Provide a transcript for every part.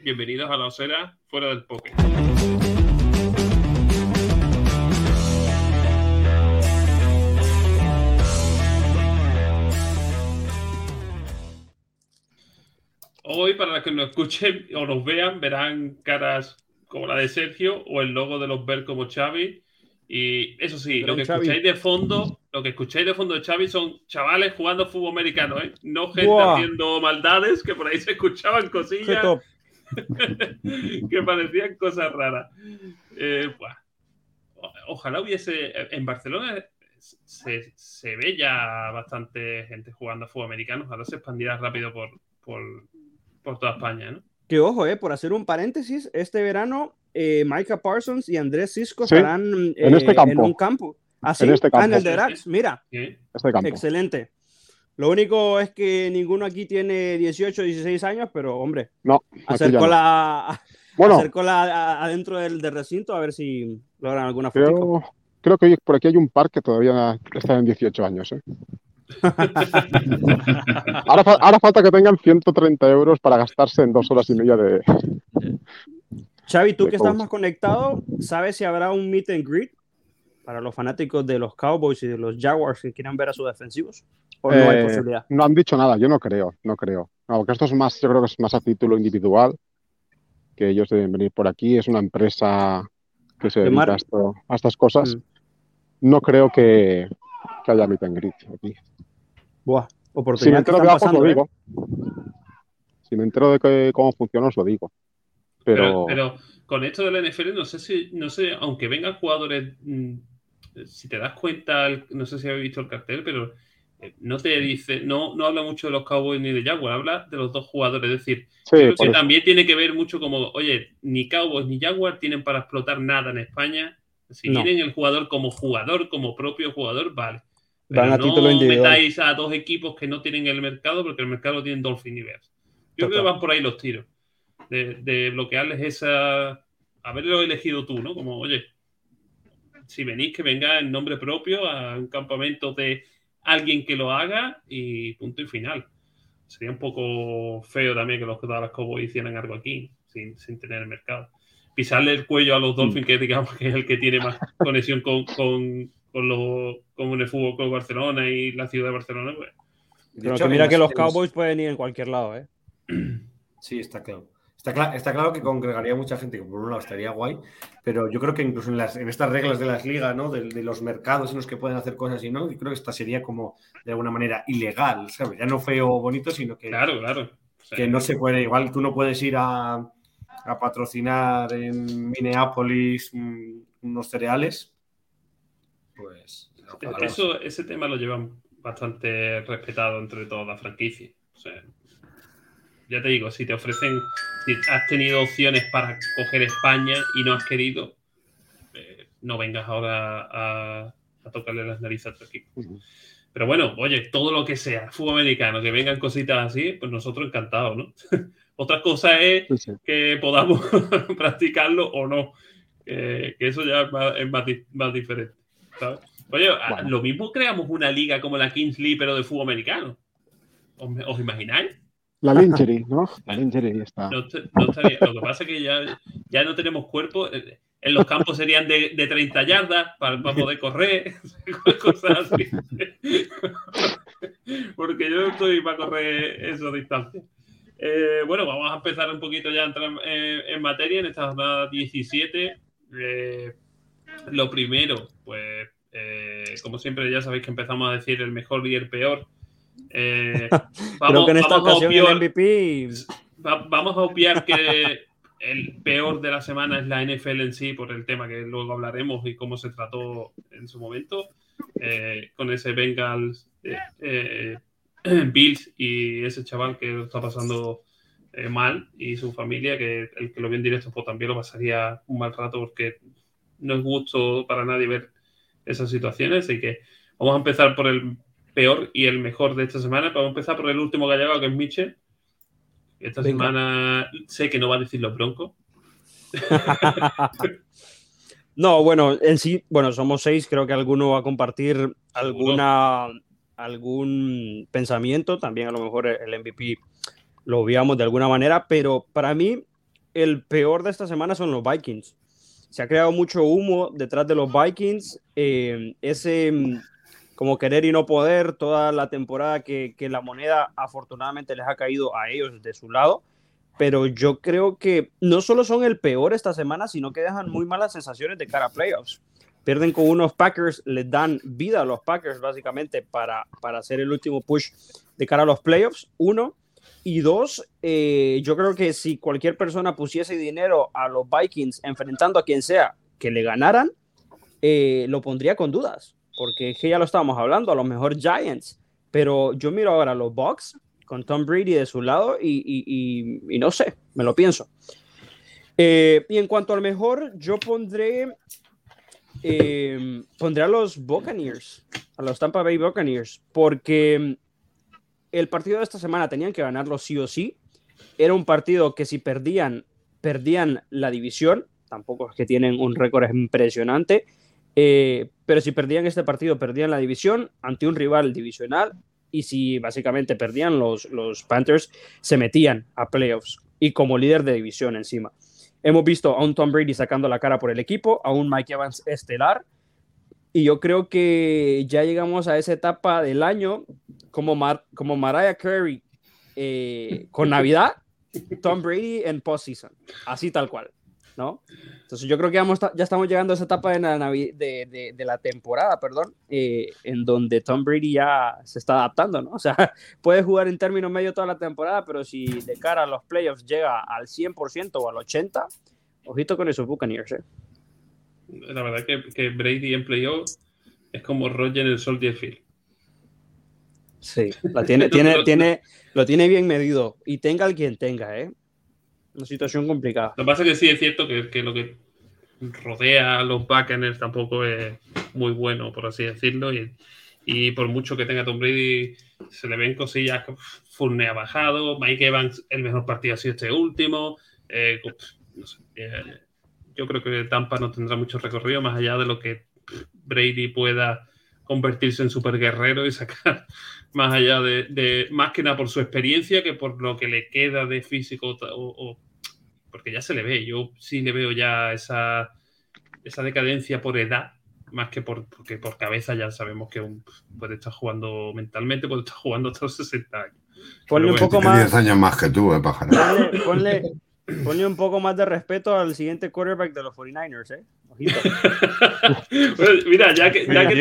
bienvenidos a la osera fuera del poker. Hoy, para los que nos escuchen o nos vean, verán caras como la de Sergio o el logo de los Ver como Xavi. Y eso sí, lo que escucháis de fondo, lo que escucháis de fondo de Xavi son chavales jugando fútbol americano, ¿eh? No gente haciendo maldades, que por ahí se escuchaban cosillas que parecían cosas raras. Eh, ojalá hubiese. En Barcelona se, se, ve ya bastante gente jugando a fútbol americano. Ojalá se expandirá rápido por, por, por toda España, ¿no? Que ojo, eh, por hacer un paréntesis, este verano eh, Micah Parsons y Andrés Cisco estarán en, este campo. en un campo. Así, en, este campo. Ah, en el de Drax, mira. Este campo. Excelente. Lo único es que ninguno aquí tiene 18, 16 años, pero hombre, no, acercó la, bueno, acercó la adentro del, del, recinto a ver si logran alguna foto. Creo, creo que por aquí hay un par que todavía está en 18 años. ¿eh? ahora, ahora, falta que tengan 130 euros para gastarse en dos horas y media de. Xavi, tú que estás más conectado, ¿sabes si habrá un meet and greet para los fanáticos de los Cowboys y de los Jaguars que quieran ver a sus defensivos? ¿O no hay Eh, posibilidad? No han dicho nada, yo no creo, no creo. No, porque esto es más, yo creo que es más a título individual, que ellos deben venir por aquí. Es una empresa que se De dedica a, esto- a estas cosas. Mm. No creo que, que haya meet and greet aquí. Buah, Si me entero de lo pasando, ¿eh? digo. Si me entero de que- cómo funciona, os lo digo. Pero, Pero, pero con esto de la NFL, no sé si, no sé, aunque vengan jugadores, mm, si te das cuenta, el- no sé si habéis visto el cartel, pero eh, no te dice, no, no habla mucho de los Cowboys ni de Jaguars, habla de los dos jugadores. Es decir, sí, también tiene que ver mucho como, oye, ni Cowboys ni Jaguars tienen para explotar nada en España. Si No. tienen el jugador como jugador, como propio jugador, vale. Van Pero a título no individual. metáis a dos equipos que no tienen el mercado porque el mercado tiene Dolphin y Bears. Yo creo que van por ahí los tiros. De, de bloquearles esa. Haberlo elegido tú, ¿no? Como, oye, si venís, que venga en nombre propio a un campamento de alguien que lo haga y punto y final. Sería un poco feo también que los Dallas Cowboys hicieran algo aquí sin, sin tener el mercado. Pisarle el cuello a los Dolphins, que digamos que es el que tiene más conexión con, con, con, los, con el fútbol con Barcelona y la ciudad de Barcelona, pues, De Pero hecho, que mira que los Cowboys pueden ir en cualquier lado, ¿eh? Sí, está claro. Está, cla- está claro que congregaría mucha gente, que por un lado estaría guay, pero yo creo que incluso en, las, en estas reglas de las ligas, ¿no? De, de los mercados en los que pueden hacer cosas y no, yo creo que esta sería como de alguna manera ilegal, ¿sabes? Ya no feo o bonito, sino que, claro, claro. Que no se puede, igual tú no puedes ir a, a patrocinar en Minneapolis mm, unos cereales, pues... Eso, ese tema lo llevan bastante respetado entre todas las franquicias. O sea, ya te digo, si te ofrecen, si has tenido opciones para coger España y no has querido, eh, no vengas ahora a, a tocarle las narices a tu equipo. Pero bueno, oye, todo lo que sea, fútbol americano, que vengan cositas así, pues nosotros encantados, ¿no? Otra cosa es Sí, sí. que podamos practicarlo o no. Que, que eso ya es más, es más di- más diferente. ¿sabes? Oye, a- Bueno. lo mismo creamos una liga como la Kings League, pero de fútbol americano. ¿Os, os imagináis? La lingerie, ¿no? La lingerie está. Estaría- lo que pasa es que ya, ya no tenemos cuerpo. eh, En los campos serían de, de 30 yardas para, poder correr, cosas así. Porque yo no estoy para correr esa distancia. Eh, bueno, vamos a empezar un poquito ya a entrar en, en materia en esta jornada 17. Eh, lo primero, pues, eh, como siempre, ya sabéis que empezamos a decir el mejor y el peor. Eh, Creo que en esta vamos a ocasión obviar- el MVP. Va- vamos a obviar que el peor de la semana es la NFL en sí, por el tema que luego hablaremos y cómo se trató en su momento, eh, con ese Bengals, eh, Bills y ese chaval que lo está pasando mal y su familia, que el que lo vio en directo pues también lo pasaría un mal rato porque no es gusto para nadie ver esas situaciones, así que vamos a empezar por el peor y el mejor de esta semana. Vamos a empezar por el último que ha llegado, que es Mitchell. Esta Venga. semana sé que no va a decir los broncos. No, bueno, en sí, bueno, somos seis, creo que alguno va a compartir alguna, algún pensamiento, también a lo mejor el MVP lo obviamos de alguna manera, pero para mí el peor de esta semana son los Vikings. Se ha creado mucho humo detrás de los Vikings. Eh, ese como querer y no poder toda la temporada que, que, la moneda afortunadamente les ha caído a ellos de su lado. Pero yo creo que no solo son el peor esta semana, sino que dejan muy malas sensaciones de cara a playoffs. Pierden con unos Packers, les dan vida a los Packers básicamente para, para hacer el último push de cara a los playoffs. Uno. Y dos, eh, yo creo que si cualquier persona pusiese dinero a los Vikings enfrentando a quien sea que le ganaran, eh, lo pondría con dudas, porque es que ya lo estábamos hablando, a lo mejor Giants, pero yo miro ahora los Bucks con Tom Brady de su lado y, y, y, no sé, me lo pienso. Eh, y en cuanto al mejor, yo pondré, pondré a los Buccaneers, a los Tampa Bay Buccaneers, porque el partido de esta semana tenían que ganarlo sí o sí. Era un partido que si perdían, perdían la división. Tampoco es que tienen un récord impresionante. Eh, pero si perdían este partido, perdían la división ante un rival divisional. Y si básicamente perdían los, los Panthers, se metían a playoffs y como líder de división encima. Hemos visto a un Tom Brady sacando la cara por el equipo, a un Mike Evans estelar, y yo creo que ya llegamos a esa etapa del año como, como Mariah Carey eh, con Navidad, Tom Brady en postseason, así tal cual, ¿no? Entonces yo creo que vamos, ya estamos llegando a esa etapa de la, de, de, la temporada, perdón, eh, en donde Tom Brady ya se está adaptando, ¿no? O sea, puede jugar en términos medio toda la temporada, pero si de cara a los playoffs llega al 100% o al 80%, ojito con esos Buccaneers, ¿eh? La verdad que, que Brady en playoff es como Roger en el Soldier Field. Sí, la tiene, tiene, tiene, lo tiene bien medido. Y tenga el quien tenga, ¿eh? Una situación complicada. Lo que pasa es que sí es cierto que, que lo que rodea a los Buccaneers tampoco es muy bueno, por así decirlo. Y, y, por mucho que tenga Tom Brady, se le ven cosillas. Fournier ha bajado. Mike Evans, el mejor partido ha sido este último. Eh, eh, yo creo que Tampa no tendrá mucho recorrido más allá de lo que Brady pueda convertirse en super guerrero y sacar más allá de, más que nada por su experiencia que por lo que le queda de físico o, porque ya se le ve. Yo sí le veo ya esa, esa decadencia por edad más que por, porque por cabeza ya sabemos que puede estar jugando mentalmente, puede estar jugando hasta los 60 años. Ponle un poco más. 10 años más que tú, eh, ponle, Ponle un poco más de respeto al siguiente quarterback de los 49ers, ¿eh? mira, ya que, ya que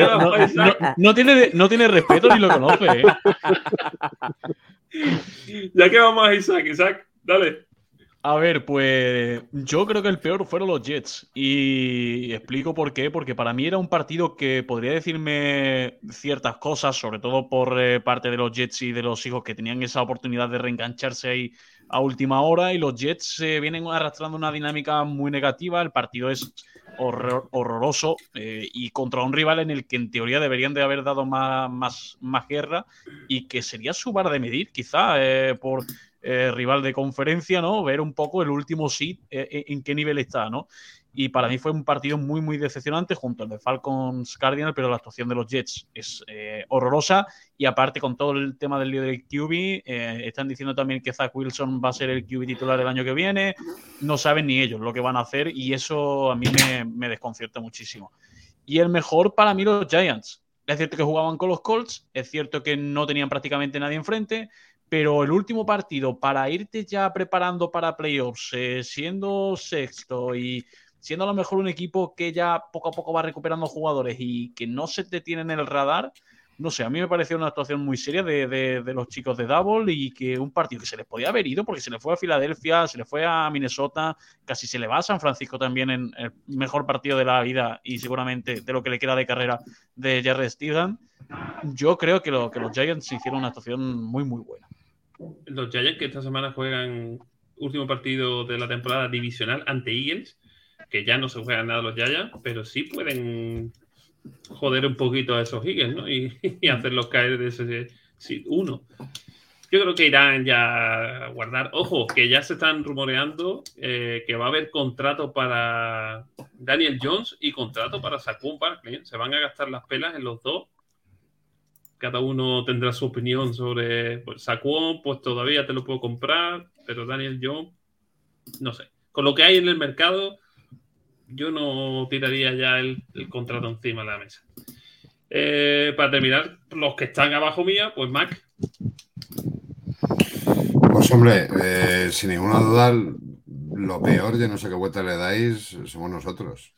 no, tiene, no tiene respeto ni lo conoce, ¿eh? Ya que vamos a Isaac, Isaac, dale. A ver, pues yo creo que el peor fueron los Jets. Y explico por qué. Porque para mí era un partido que podría decirme ciertas cosas, sobre todo por eh, parte de los Jets y de los hijos que tenían esa oportunidad de reengancharse ahí a última hora y los Jets se vienen arrastrando una dinámica muy negativa. El partido es horroroso eh, y contra un rival en el que en teoría deberían de haber dado más, más, más guerra y que sería su bar de medir, quizá, eh, por eh, rival de conferencia, ¿no? Ver un poco el último seed en qué nivel está, ¿no? Y para mí fue un partido muy, muy decepcionante junto al de Falcons Cardinal, pero la actuación de los Jets es eh, horrorosa. Y aparte, con todo el tema del lío del QB, eh, están diciendo también que Zach Wilson va a ser el QB titular el año que viene. No saben ni ellos lo que van a hacer y eso a mí me, me desconcierta muchísimo. Y el mejor para mí, los Giants. Es cierto que jugaban con los Colts, es cierto que no tenían prácticamente nadie enfrente, pero el último partido para irte ya preparando para playoffs, eh, siendo sexto y siendo a lo mejor un equipo que ya poco a poco va recuperando jugadores y que no se detiene en el radar, no sé, a mí me pareció una actuación muy seria de, los chicos de Double y que un partido que se les podía haber ido porque se le fue a Filadelfia, se le fue a Minnesota, casi se le va a San Francisco también en el mejor partido de la vida y seguramente de lo que le queda de carrera de Jerry Steven. Yo creo que, lo, que los Giants hicieron una actuación muy, muy buena. Los Giants que esta semana juegan último partido de la temporada divisional ante Eagles que ya no se juegan nada los Yaya, pero sí pueden joder un poquito a esos Eagles, ¿no? Y, hacerlos caer de ese sí, uno. Yo creo que irán ya a guardar. Ojo, que ya se están rumoreando eh, que va a haber contrato para Daniel Jones y contrato para Saquon Barkley. Se van a gastar las pelas en los dos. Cada uno tendrá su opinión sobre pues, Saquon, pues todavía te lo puedo comprar, pero Daniel Jones, no sé con lo que hay en el mercado, yo no tiraría ya el, contrato encima de la mesa. Eh, para terminar, los que están abajo mía, pues Mac. Pues hombre, eh, sin ninguna duda, lo peor, yo no sé qué vuelta le dais, somos nosotros.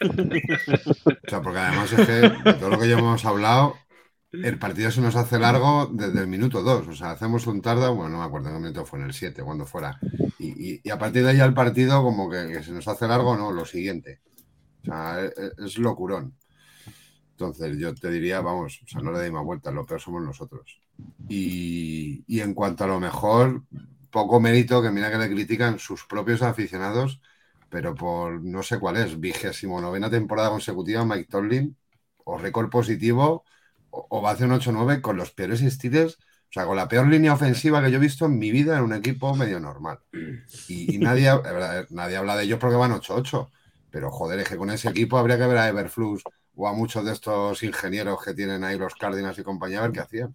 o sea, porque además es que de todo lo que ya hemos hablado, el partido se nos hace largo desde el minuto 2. O sea, hacemos un tarda, bueno, no me acuerdo en qué minuto fue, en el 7, cuando fuera. Y, a partir de ahí el partido, como que, se nos hace largo, no, lo siguiente. O sea, es, es, locurón. Entonces, yo te diría, vamos, o sea, no le deis más vueltas, lo peor somos nosotros. Y, y en cuanto a lo mejor, poco mérito que mira que le critican sus propios aficionados, pero por no sé cuál es, vigésimo novena temporada consecutiva, Mike Tomlin, o récord positivo o, va a hacer un 8-9 con los peores estilos, o sea, con la peor línea ofensiva que yo he visto en mi vida en un equipo medio normal. Y, nadie, nadie habla de ellos porque van 8-8. Pero joder, es que con ese equipo habría que ver a Everflux o a muchos de estos ingenieros que tienen ahí los Cardinals y compañía a ver qué hacían.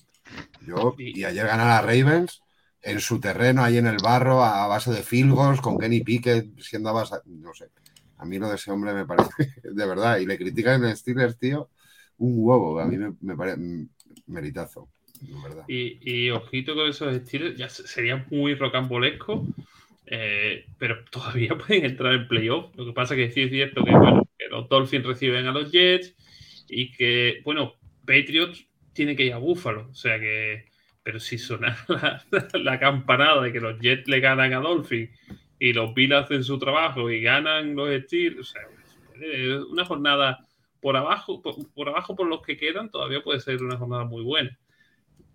Yo, y ayer ganar a Ravens en su terreno, ahí en el barro, a base de field con Kenny Pickett siendo a base, no sé. A mí lo de ese hombre me parece, de verdad, y le critican en Steelers, tío, un huevo. A mí me, parece meritazo. Verdad. Y, ojito con esos estilos, ya sería muy rocambolesco, eh, pero todavía pueden entrar en playoff. Lo que pasa que sí es cierto que, bueno, que los Dolphins reciben a los Jets y que, bueno, Patriots tiene que ir a Buffalo. O sea que, pero si suena la, campanada de que los Jets le ganan a Dolphins y los Bills hacen su trabajo y ganan los Steelers, o sea, una jornada por abajo, por, abajo por los que quedan, todavía puede ser una jornada muy buena.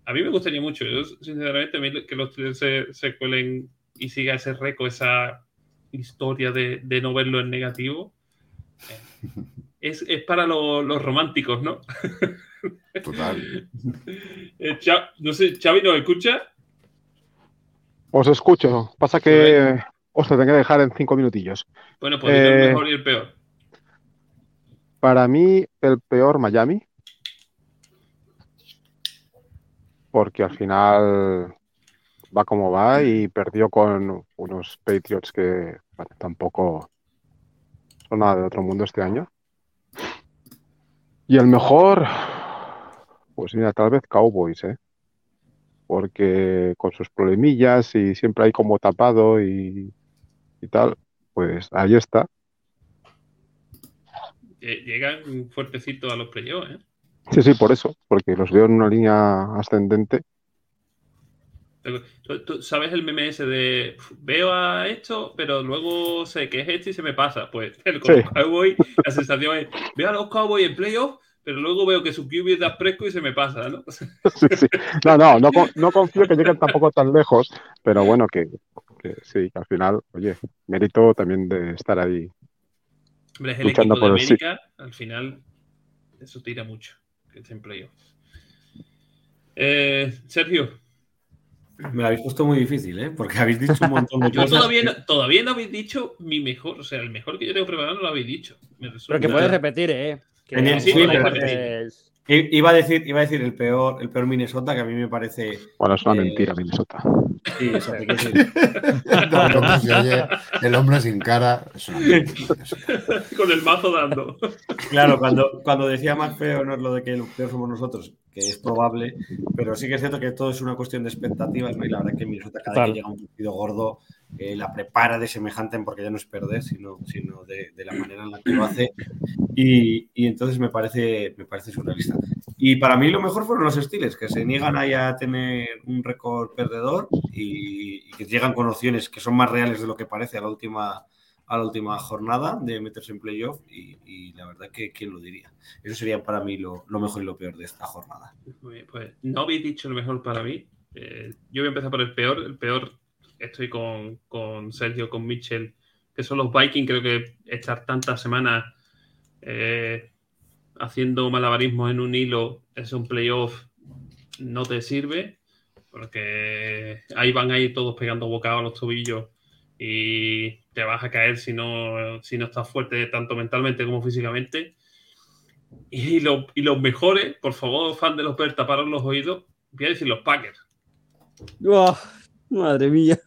A mí me gustaría mucho, yo sinceramente, que los se, se cuelen y siga ese récord, esa historia de, de, no verlo en negativo. Es, es para los románticos, ¿no? Total. Eh, no sé, Xavi, ¿nos escucha? Os escucho. Pasa que os lo tengo que dejar en cinco minutillos. Bueno, pues el eh, mejor y el peor. Para mí, el peor Miami. Porque al final va como va y perdió con unos Patriots que tampoco son nada de otro mundo este año. Y el mejor, pues mira, tal vez Cowboys, ¿eh? Porque con sus problemillas y siempre hay como tapado y, y tal, pues ahí está llegan fuertecito a los playoffs, ¿eh? Sí, sí, por eso, porque los veo en una línea ascendente. ¿Tú, sabes el meme ese de veo a esto, pero luego sé que es este y se me pasa? Pues el Cowboy, la sensación es veo a los Cowboys en playoffs, pero luego veo que su QB es fresco y se me pasa, ¿no? Sí, sí. No, no, no, no confío que lleguen tampoco tan lejos, pero bueno, que, que sí, que al final, oye, mérito también de estar ahí Hombre, es el equipo de América, al final eso tira mucho, que en playoffs. Eh, Sergio. Me lo habéis puesto muy difícil, ¿eh? Porque habéis dicho un montón de cosas. Todavía no, todavía no habéis dicho mi mejor, o sea, el mejor que yo tengo preparado no lo habéis dicho. Pero que puedes repetir, ¿eh? Que sí, Iba a decir, iba a decir el peor, el peor Minnesota, que a mí me parece. Bueno, es una eh, mentira, Minnesota. Sí, eso el hombre sin cara. Con el mazo dando. Claro, cuando, cuando decía más feo no es lo de que lo peor somos nosotros, que es probable, pero sí que es cierto que todo es una cuestión de expectativas, ¿no? Y la verdad que Minnesota cada vez que llega un partido gordo la prepara de semejante, porque ya no es perder, sino, sino de, la manera en la que lo hace. Y, y, entonces me parece, me parece surrealista. Y para mí lo mejor fueron los estiles, que se niegan ahí a tener un récord perdedor y, que llegan con opciones que son más reales de lo que parece a la última, a la última jornada de meterse en playoff. Y, la verdad que, ¿quién lo diría? Eso sería para mí lo, lo mejor y lo peor de esta jornada. pues no habéis dicho lo mejor para mí. Eh, yo voy a empezar por el peor. El peor estoy con, con Sergio, con Mitchell, que son los Vikings. Creo que estar tantas semanas eh, haciendo malabarismos en un hilo es un playoff no te sirve, porque ahí van a ir todos pegando bocados a los tobillos y te vas a caer si no, si no estás fuerte tanto mentalmente como físicamente. Y, y los mejores, por favor, fan de los Bears, taparos los oídos, voy a decir los Packers. Madre mía.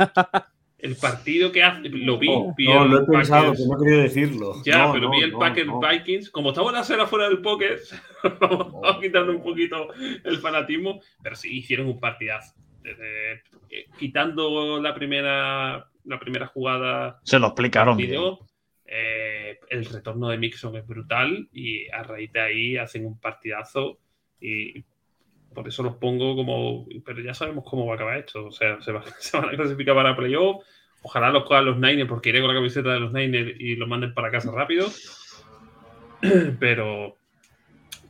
el partido que hace, lo vi. No, no, lo he pensado, pero no quería decirlo. Ya, pero vi el Packers Vikings. Como estamos en la cera fuera del poker, vamos quitando un poquito el fanatismo, pero sí hicieron un partidazo. Desde, eh, quitando la primera, la primera jugada. Se lo explicaron. eh, el retorno de Mixon es brutal y a raíz de ahí hacen un partidazo y por eso los pongo como. Pero ya sabemos cómo va a acabar esto. O sea, se, van a clasificar para playoff. Ojalá los cojan los Niners porque iré con la camiseta de los Niners y los manden para casa rápido. Pero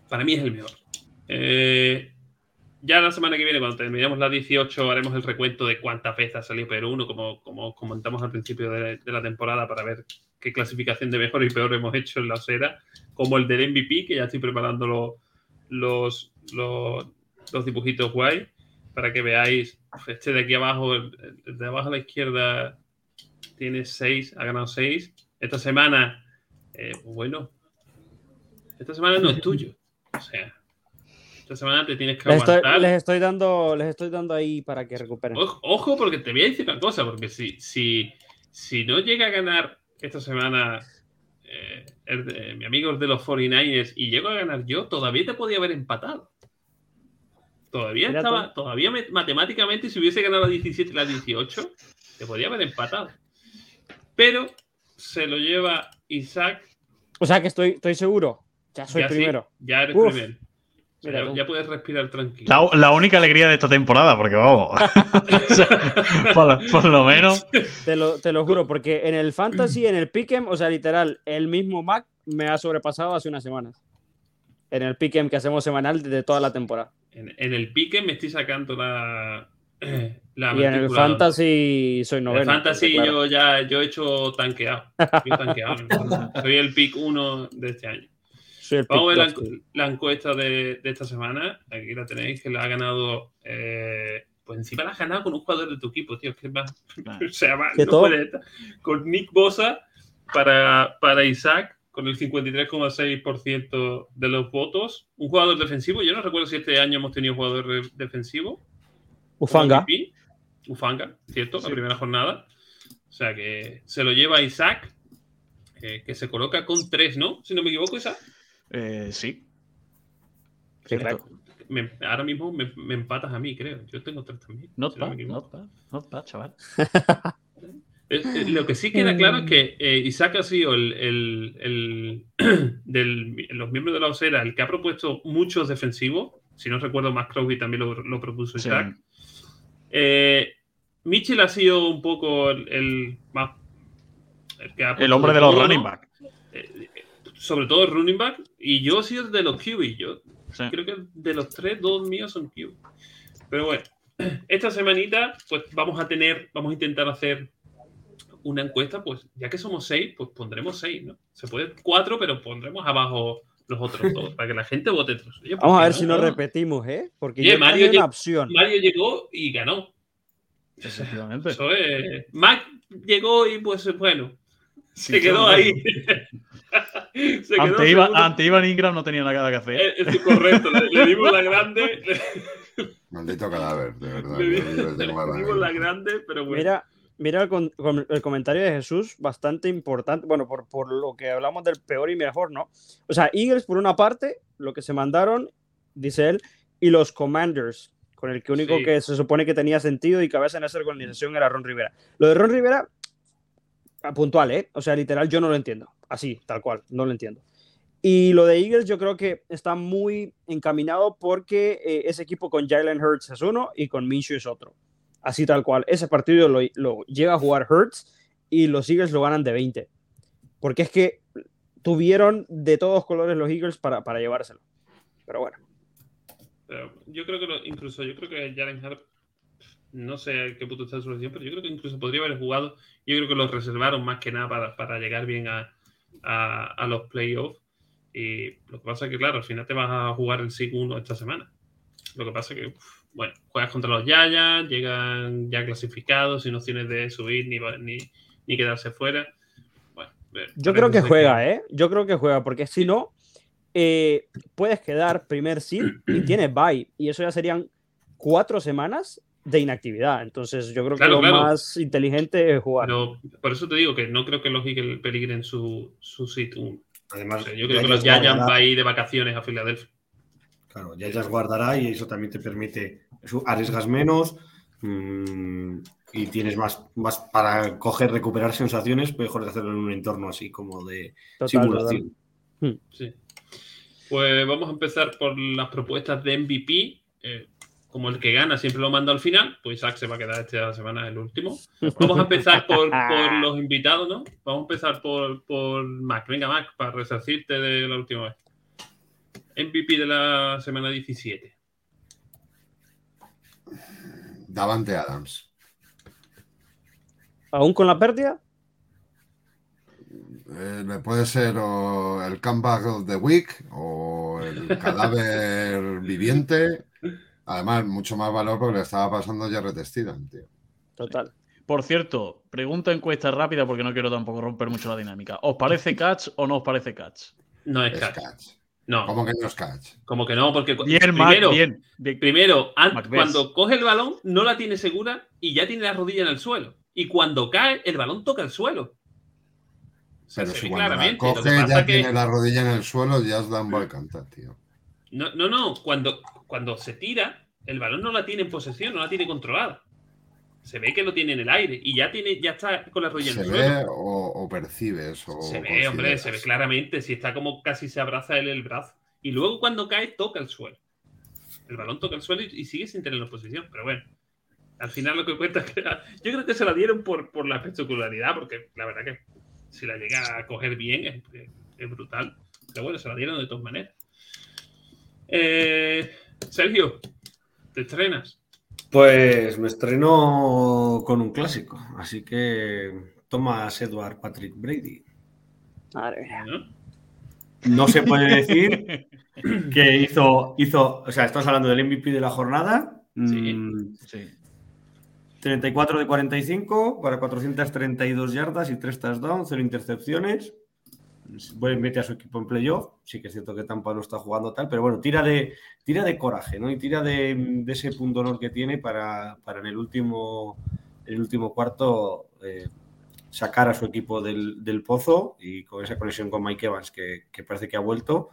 para mí es el mejor. Eh, ya la semana que viene, cuando terminemos la 18, haremos el recuento de cuántas veces ha salido Perú 1, como, como comentamos al principio de, la temporada, para ver qué clasificación de mejor y peor hemos hecho en la acera, como el del MVP, que ya estoy preparando los, los los dibujitos guay para que veáis. Este de aquí abajo, el, de abajo a la izquierda, tiene 6, ha ganado 6. Esta semana, eh, bueno, esta semana no es tuyo. O sea, esta semana te tienes que les aguantar. Estoy, les, estoy dando, les estoy dando ahí para que recuperen. Ojo, ojo, porque te voy a decir una cosa, porque si, si, si no llega a ganar esta semana eh, el, eh, mi amigo de los 49ers y llego a ganar yo, todavía te podía haber empatado. Todavía Mira estaba, todavía matemáticamente, si hubiese ganado la 17 y la 18, te podría haber empatado. Pero se lo lleva Isaac. O sea que estoy, estoy seguro. Ya soy ya primero. Sí, ya eres Uf. primero. O sea, ya, ya, puedes respirar tranquilo. La, la, única alegría de esta temporada, porque vamos. o sea, por, por, lo menos. Te lo, te lo juro, porque en el Fantasy, en el Pick'em, o sea, literal, el mismo Mac me ha sobrepasado hace unas semanas. En el Pick'em que hacemos semanal de toda la temporada. En, en el pique me estoy sacando la. la y en el fantasy soy noveno. En el fantasy claro. yo ya yo he hecho tanqueado. Yo tanqueado soy el pick 1 de este año. Vamos a ver la, la, encuesta de, de, esta semana. Aquí la tenéis, que la ha ganado. Eh, pues encima la has ganado con un jugador de tu equipo, tío. Que más, o sea, más, no puede estar. Con Nick Bosa para, para Isaac, con el 53,6% de los votos. Un jugador defensivo. Yo no recuerdo si este año hemos tenido jugador defensivo. Ufanga. Ufanga, ¿cierto? Sí. La primera jornada. O sea que se lo lleva Isaac, eh, que se coloca con 3, ¿no? Si no me equivoco, Isaac. Eh, sí. Me, ahora mismo me, me, empatas a mí, creo. Yo tengo 3 también. Not si bad, no not bad, not bad, chaval. Lo que sí queda claro es que eh, Isaac ha sido el, el, el del, los miembros de la OSERA el que ha propuesto muchos defensivos. Si no recuerdo, más Crosby también lo, lo propuso Isaac. Sí. Eh, Mitchell ha sido un poco el, el más. Que el hombre de los todo, running back. Eh, sobre todo el running back. Y yo he sido de los QB. Yo sí. creo que de los tres, dos míos son QB. Pero bueno, esta semanita, pues vamos a tener, vamos a intentar hacer una encuesta, pues ya que somos seis, pues pondremos seis, ¿no? Se puede cuatro, pero pondremos abajo los otros dos, para que la gente vote otros. Oye, Vamos a ver no? si nos repetimos, ¿eh? Porque Oye, yo Mario, una llegó, opción. Mario llegó y ganó. Efectivamente. Eso es. Mac llegó y pues bueno, se sí, quedó ahí. se quedó ante, Iba, ante Iván Ingram no tenía nada que hacer. Es, es correcto, le, le, dimos la grande. Maldito cadáver, de verdad. Le, dimos, le dimos la grande, pero bueno. Mira, Mira el, con, el, comentario de Jesús, bastante importante, bueno, por, por, lo que hablamos del peor y mejor, ¿no? O sea, Eagles, por una parte, lo que se mandaron, dice él, y los Commanders, con el que único sí. que se supone que tenía sentido y cabeza en esa organización era Ron Rivera. Lo de Ron Rivera, puntual, ¿eh? O sea, literal, yo no lo entiendo. Así, tal cual, no lo entiendo. Y lo de Eagles yo creo que está muy encaminado porque eh, ese equipo con Jalen Hurts es uno y con Minshew es otro así tal cual. Ese partido lo, lo llega a jugar Hurts y los Eagles lo ganan de 20. Porque es que tuvieron de todos colores los Eagles para, para llevárselo. Pero bueno. Yo creo que lo, incluso, yo creo que Jalen Hart, no sé qué punto está su solución, pero yo creo que incluso podría haber jugado. Yo creo que lo reservaron más que nada para, para llegar bien a, a, los playoffs. Y lo que pasa es que, claro, al final te vas a jugar el SIG 1 esta semana. Lo que pasa es que, bueno, juegas contra los Yayas, llegan ya clasificados, sin opciones de subir ni, ni, ni quedarse fuera. Bueno, Yo creo que juega, que... ¿eh? Yo creo que juega, porque si no, eh, puedes quedar primer seed y tienes bye. Y eso ya serían cuatro semanas de inactividad. Entonces, yo creo que lo más inteligente es jugar. por eso te digo que no creo que los Eagles peligren su, su sit Además, yo creo que los Giants va a ir de vacaciones a Filadelfia. Claro, ya guardará y eso también te permite arriesgas menos mm, y tienes más, más para coger, recuperar sensaciones, mejor de hacerlo en un entorno así como de simulación. Hmm. Sí. Pues vamos a empezar por las propuestas de MVP. Eh, como el que gana siempre lo manda al final, pues Isaac se va a quedar esta semana el último. Vamos a empezar por, los invitados, ¿no? Vamos a empezar por, por Mac. Venga, Mac, para resarcirte de la última vez. MVP de la semana 17. Davante Adams. ¿Aún con la pérdida? Eh, puede ser el comeback of the week o el cadáver viviente. Además, mucho más valor porque le estaba pasando ya Steedham, tío. Total. Por cierto, pregunta encuesta rápida porque no quiero tampoco romper mucho la dinámica. ¿Os parece catch o no os parece catch? No es, catch. No. ¿Cómo que no es catch? Como que no, porque bien, primero, bien. primero cuando coge el balón, no la tiene segura y ya tiene la rodilla en el suelo. Y cuando cae, el balón toca el suelo. Pero si cuando la coge ya tiene la rodilla en el suelo, ya es dan cantar, tío. No, no, no. Cuando, cuando se tira, el balón no la tiene en posesión, no la tiene controlada. Se ve que lo tiene en el aire y ya tiene, ya está con la rodilla en el suelo. ¿Se ve o, percibes? se ve, hombre, se ve claramente. Si está como casi se abraza él el brazo. Y luego cuando cae, toca el suelo. El balón toca el suelo y, sigue sin tenerlo en posesión. Pero bueno, al final lo que cuenta es que yo creo que se la dieron por, por la espectacularidad, porque la verdad que si la llega a coger bien es, brutal. Pero bueno, se la dieron de todas maneras. Eh, Sergio, ¿te estrenas? Pues me estreno con un clásico, así que Thomas Edward Patrick Brady. Madre ¿No? se puede decir que hizo, hizo, o sea, estamos hablando del MVP de la jornada. Sí, mm, sí. 34 de 45 para 432 yardas y 3 touchdowns, 0 intercepciones. Buen mete a su equipo en playoff. Sí que es cierto que Tampa no está jugando tal, pero bueno, tira de, tira de coraje, ¿no? Y tira de, ese punto honor que tiene para, en el último, el último cuarto eh, sacar a su equipo del, pozo y con esa conexión con Mike Evans que, que parece que ha vuelto.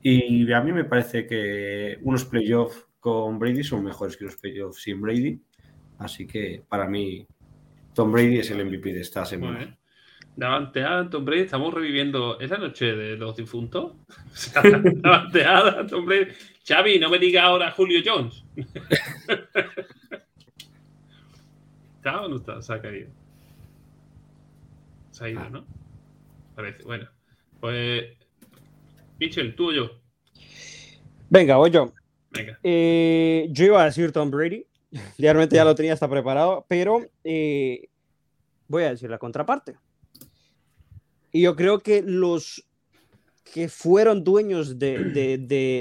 Y a mí me parece que unos playoffs con Brady son mejores que los playoffs sin Brady Así que para mí, Tom Brady es el MVP de esta semana. Davante Tom Brady, estamos reviviendo. ¿Es la noche de los difuntos? Davante Tom Brady. Xavi, no me diga ahora Julio Jones. ¿Está o no está? Se ha caído. Se ha ido, ¿no? Parece. Bueno, pues. Mitchell, tú o yo. Venga, voy yo. Venga. Eh, yo iba a decir Tom Brady. Realmente ya lo tenía hasta preparado, pero eh, voy a decir la contraparte. Y yo creo que los que fueron dueños de,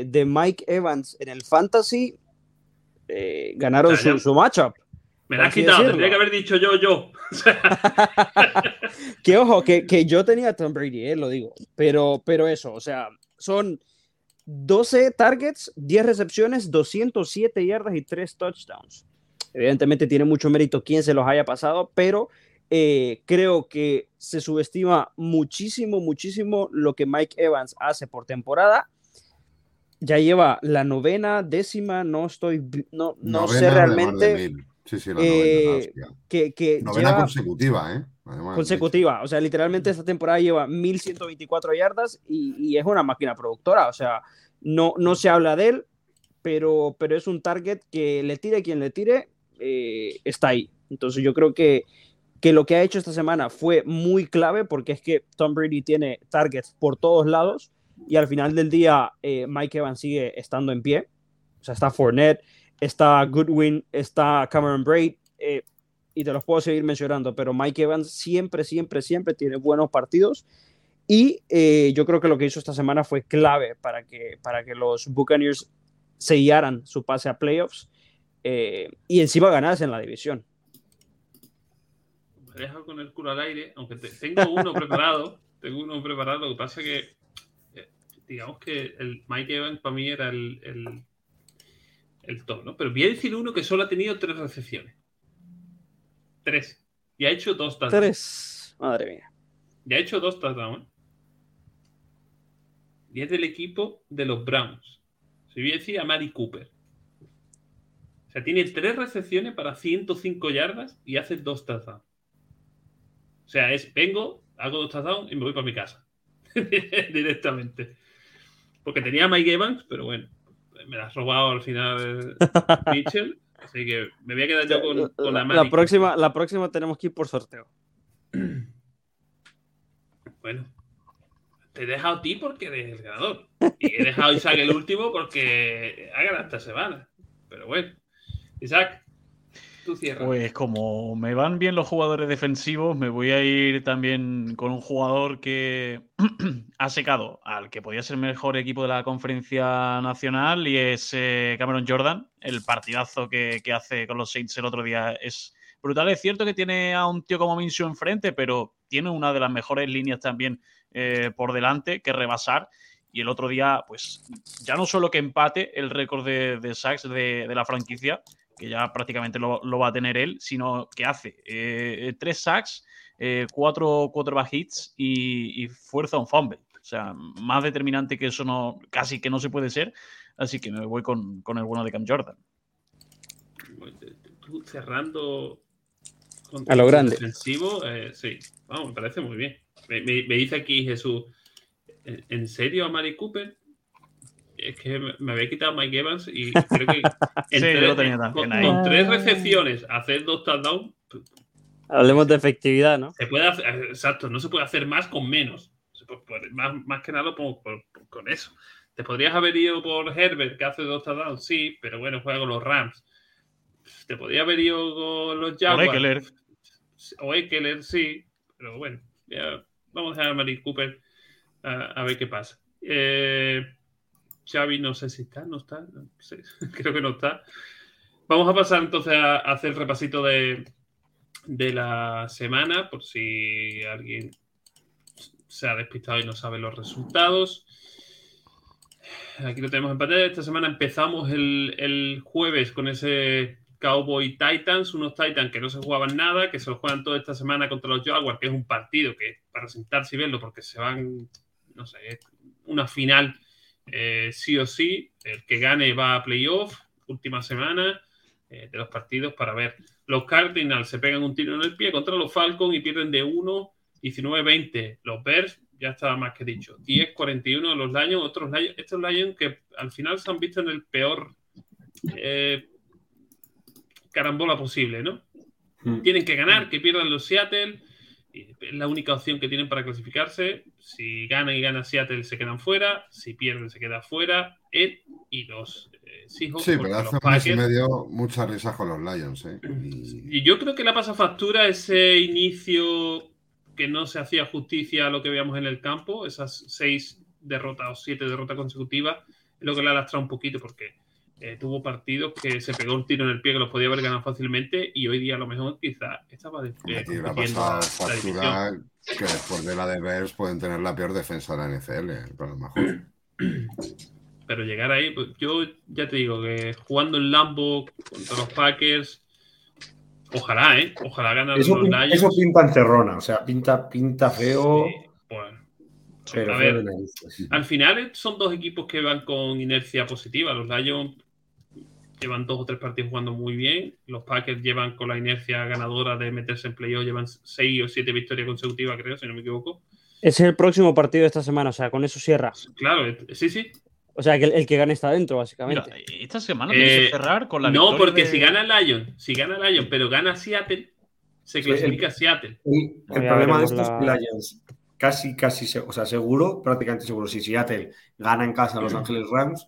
de, Mike Evans en el Fantasy eh, ganaron su, matchup. Me la has quitado, tendría que haber dicho yo, yo. que ojo, que, que, yo tenía Tom Brady, eh, lo digo. Pero, pero eso, o sea, son 12 targets, 10 recepciones, 207 yardas y 3 touchdowns. Evidentemente tiene mucho mérito quien se los haya pasado, pero eh, creo que se subestima muchísimo, muchísimo lo que Mike Evans hace por temporada. Ya lleva la novena, décima, no estoy, no, no sé realmente. Sí, sí, la novena, eh, que, novena consecutiva, ¿eh? consecutiva. O sea, literalmente esta temporada lleva 1124 yardas y, es una máquina productora. O sea, no, no se habla de él, pero, pero es un target que le tire quien le tire, eh, está ahí. Entonces yo creo que, que lo que ha hecho esta semana fue muy clave porque es que Tom Brady tiene targets por todos lados y al final del día eh, Mike Evans sigue estando en pie. O sea, está Fournette, está Goodwin, está Cameron Braid. Eh, y te los puedo seguir mencionando, pero Mike Evans siempre, siempre, siempre tiene buenos partidos. Y eh, yo creo que lo que hizo esta semana fue clave para que, para que los Buccaneers sellaran su pase a playoffs y encima ganasen en la división. Me dejo con el culo al aire, aunque tengo uno preparado. Tengo uno preparado. Lo que pasa es que, eh, digamos que el Mike Evans para mí era el el top, ¿no? Pero voy a decir uno que solo ha tenido tres recepciones. Tres. Y ha hecho dos touchdowns. Tres. Madre mía. Y ha hecho dos touchdowns. Y es del equipo de los Browns. Se voy a decir a Mari Cooper. O sea, tiene tres recepciones para 105 yardas y hace dos touchdowns. O sea, es vengo, hago dos touchdowns y me voy para mi casa. Directamente. Porque tenía a Mike Evans, pero bueno, me la has robado al final Mitchell. Así que me voy a quedar yo con, con la, la próxima, la próxima tenemos que ir por sorteo. Bueno, te he dejado a ti porque eres el ganador. Y he dejado a Isaac el último porque ha ganado esta semana. Pero bueno, Isaac, Pues como me van bien los jugadores defensivos, me voy a ir también con un jugador que ha secado al que podía ser mejor equipo de la conferencia nacional y es eh, Cameron Jordan. El partidazo que, que, hace con los Saints el otro día es brutal. Es cierto que tiene a un tío como Minshew enfrente, pero tiene una de las mejores líneas también eh, por delante que rebasar. Y el otro día, pues ya no solo que empate el récord de, de sacks de, de, la franquicia, que ya prácticamente lo, lo, va a tener él, sino que hace eh, tres sacks, eh, cuatro quarterback hits y, y, fuerza un fumble. O sea, más determinante que eso no, casi que no se puede ser. Así que me voy con, con el bueno de Cam Jordan. Tú cerrando a lo grande. Defensivo, eh, sí, vamos, me parece muy bien. Me, me, me dice aquí Jesús, ¿en serio a Mari Cooper? Es que me había quitado Mike Evans y creo que sí, tres, lo tenía también con, ahí. con, tres recepciones, hacer dos touchdowns. Hablemos de efectividad, ¿no? Se puede hacer, exacto, no se puede hacer más con menos. Más, más que nada por, por, con eso. Te podrías haber ido por Herbert, que hace dos touchdowns, sí, pero bueno, juega con los Rams. Te podría haber ido con los Jaguars. O Eckler. O Eckler, sí. Pero bueno, ya vamos a dejar a Mari Cooper a, a, ver qué pasa. Eh, Xavi no sé si está, no está. Creo que no está. Vamos a pasar entonces a, a hacer el repasito de, de, la semana, por si alguien se ha despistado y no sabe los resultados. Aquí lo tenemos en pantalla. Esta semana empezamos el, el jueves con ese Cowboy Titans, unos Titans que no se jugaban nada, que se lo juegan toda esta semana contra los Jaguars, que es un partido que para sentarse y verlo, porque se van, no sé, una final eh, sí o sí. El que gane va a playoff, última semana eh, de los partidos para ver. Los Cardinals se pegan un tiro en el pie contra los Falcons y pierden de 1, 19-20. Los Bears, ya estaba más que dicho, 10-41 los Lions, otros Lions, estos Lions que al final se han visto en el peor. Eh, carambola posible, ¿no? Mm. Tienen que ganar, que pierdan los Seattle. Es la única opción que tienen para clasificarse. Si ganan y gana Seattle, se quedan fuera. Si pierden, se queda fuera. Él y los eh, Seahawks. Sí, pero hace un mes y medio muchas risas con los Lions. ¿eh? Y... y... yo creo que la pasa factura ese inicio que no se hacía justicia a lo que veíamos en el campo. Esas seis derrotas o siete derrotas consecutivas. Es lo que le ha lastrado un poquito porque eh, tuvo partidos que se pegó un tiro en el pie que los podía haber ganado fácilmente y hoy día a lo mejor quizá estaba de, eh, la pasada factura que después de la de Bears pueden tener la peor defensa de la NFL, a lo mejor. Pero llegar ahí, pues yo ya te digo que jugando en Lambo contra los Packers, ojalá, ¿eh? Ojalá ganen eso, los Lions. Eso pinta encerrona, o sea, pinta, pinta feo. Sí, bueno. Pero a ver, al final son dos equipos que van con inercia positiva. Los Lions llevan dos o tres partidos jugando muy bien. Los Packers llevan con la inercia ganadora de meterse en playoff, llevan seis o siete victorias consecutivas, creo, si no me equivoco. Ese es el próximo partido de esta semana, o sea, con eso cierra. Claro, sí, sí. O sea, que el, el que gane está dentro, básicamente. Mira, esta semana eh, cerrar con la No, porque de... si gana Lion, si gana Lion, pero gana Seattle, se clasifica sí, el, Seattle. El, el problema de estos la... Lions, casi, casi, o sea, seguro, prácticamente seguro, si Seattle gana en casa a Los Ángeles Rams,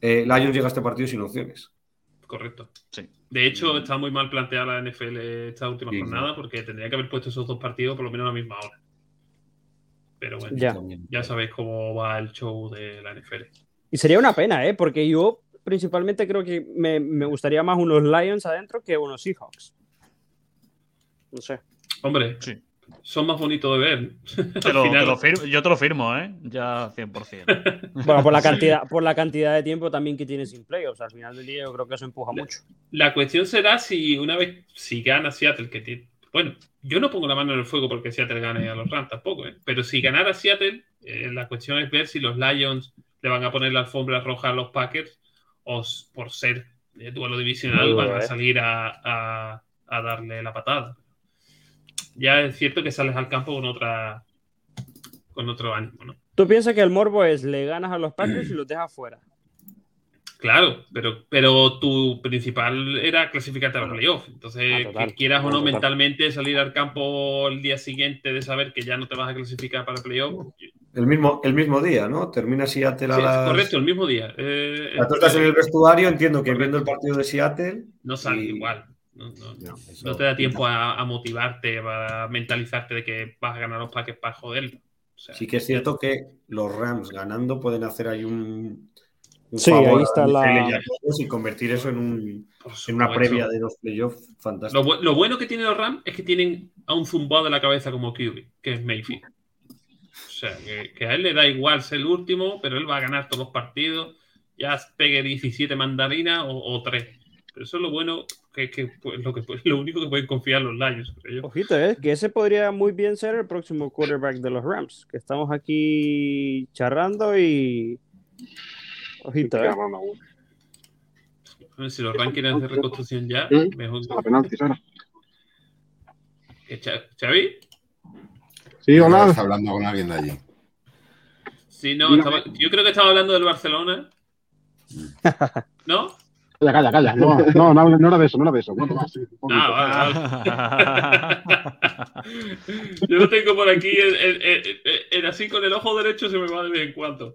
eh, Lions llega a este partido sin opciones correcto. Sí. De hecho, está muy mal planteada la NFL esta última sí, jornada sí. porque tendría que haber puesto esos dos partidos por lo menos a la misma hora. Pero bueno, ya, ya sabéis cómo va el show de la NFL. Y sería una pena, ¿eh? Porque yo principalmente creo que me, me gustaría más unos Lions adentro que unos Seahawks. No sé. Hombre, sí. Son más bonitos de ver. yo te lo firmo, ¿eh? Ya 100%. bueno, por la, cantidad, por la cantidad de tiempo también que tiene sin playoffs. Al final del día yo creo que eso empuja mucho. La cuestión será si una vez, si gana Seattle, que tiene... Bueno, yo no pongo la mano en el fuego porque Seattle gane a los Rams tampoco, ¿eh? Pero si ganara Seattle, eh, la cuestión es ver si los Lions le van a poner la alfombra roja a los Packers o por ser duelo divisional van a ¿eh? salir a darle la patada ya es cierto que sales al campo con otra con otro ánimo, ¿no? ¿Tú piensas que el morbo es le ganas a los Packers y los dejas fuera? Claro, pero, pero tu principal era clasificarte a los playoffs. Entonces, ah, que quieras o no mentalmente salir al campo el día siguiente de saber que ya no te vas a clasificar para el playoff. El mismo, el mismo día, ¿no? Termina Seattle a sí, las... Correcto, el mismo día. Eh, tú estás en el vestuario, entiendo que viendo el partido de Seattle. No sale igual. No, te da tiempo a, motivarte, a mentalizarte de que vas a ganar los paques para joder. sí que es cierto que los Rams ganando pueden hacer ahí un, sí, ahí está la... y convertir eso en, un, en una previa de los playoffs fantástico. Lo, bueno que tienen los Rams es que tienen a un zumbado de la cabeza como QB, que es Mayfield. O sea, que, a él le da igual ser el último, pero él va a ganar todos los partidos, ya pegue 17 mandarinas o, o 3. Pero eso es lo bueno, que, pues, lo, que pues, lo único que pueden confiar los Lions. Ojito, ¿eh? que ese podría muy bien ser el próximo quarterback de los Rams. Que estamos aquí charrando y. Ojito, ¿eh? Si los Rams quieren hacer reconstrucción ya, mejor. ¿Xavi? Sí, hola. Está hablando con alguien de allí. Sí, no, yo creo que estaba hablando del Barcelona. Mm. ¿No? Calla, calla, calla. No, no, no, no era de eso, no era de eso. ah, Yo lo tengo por aquí, en, así con el ojo derecho se me va de vez en cuando.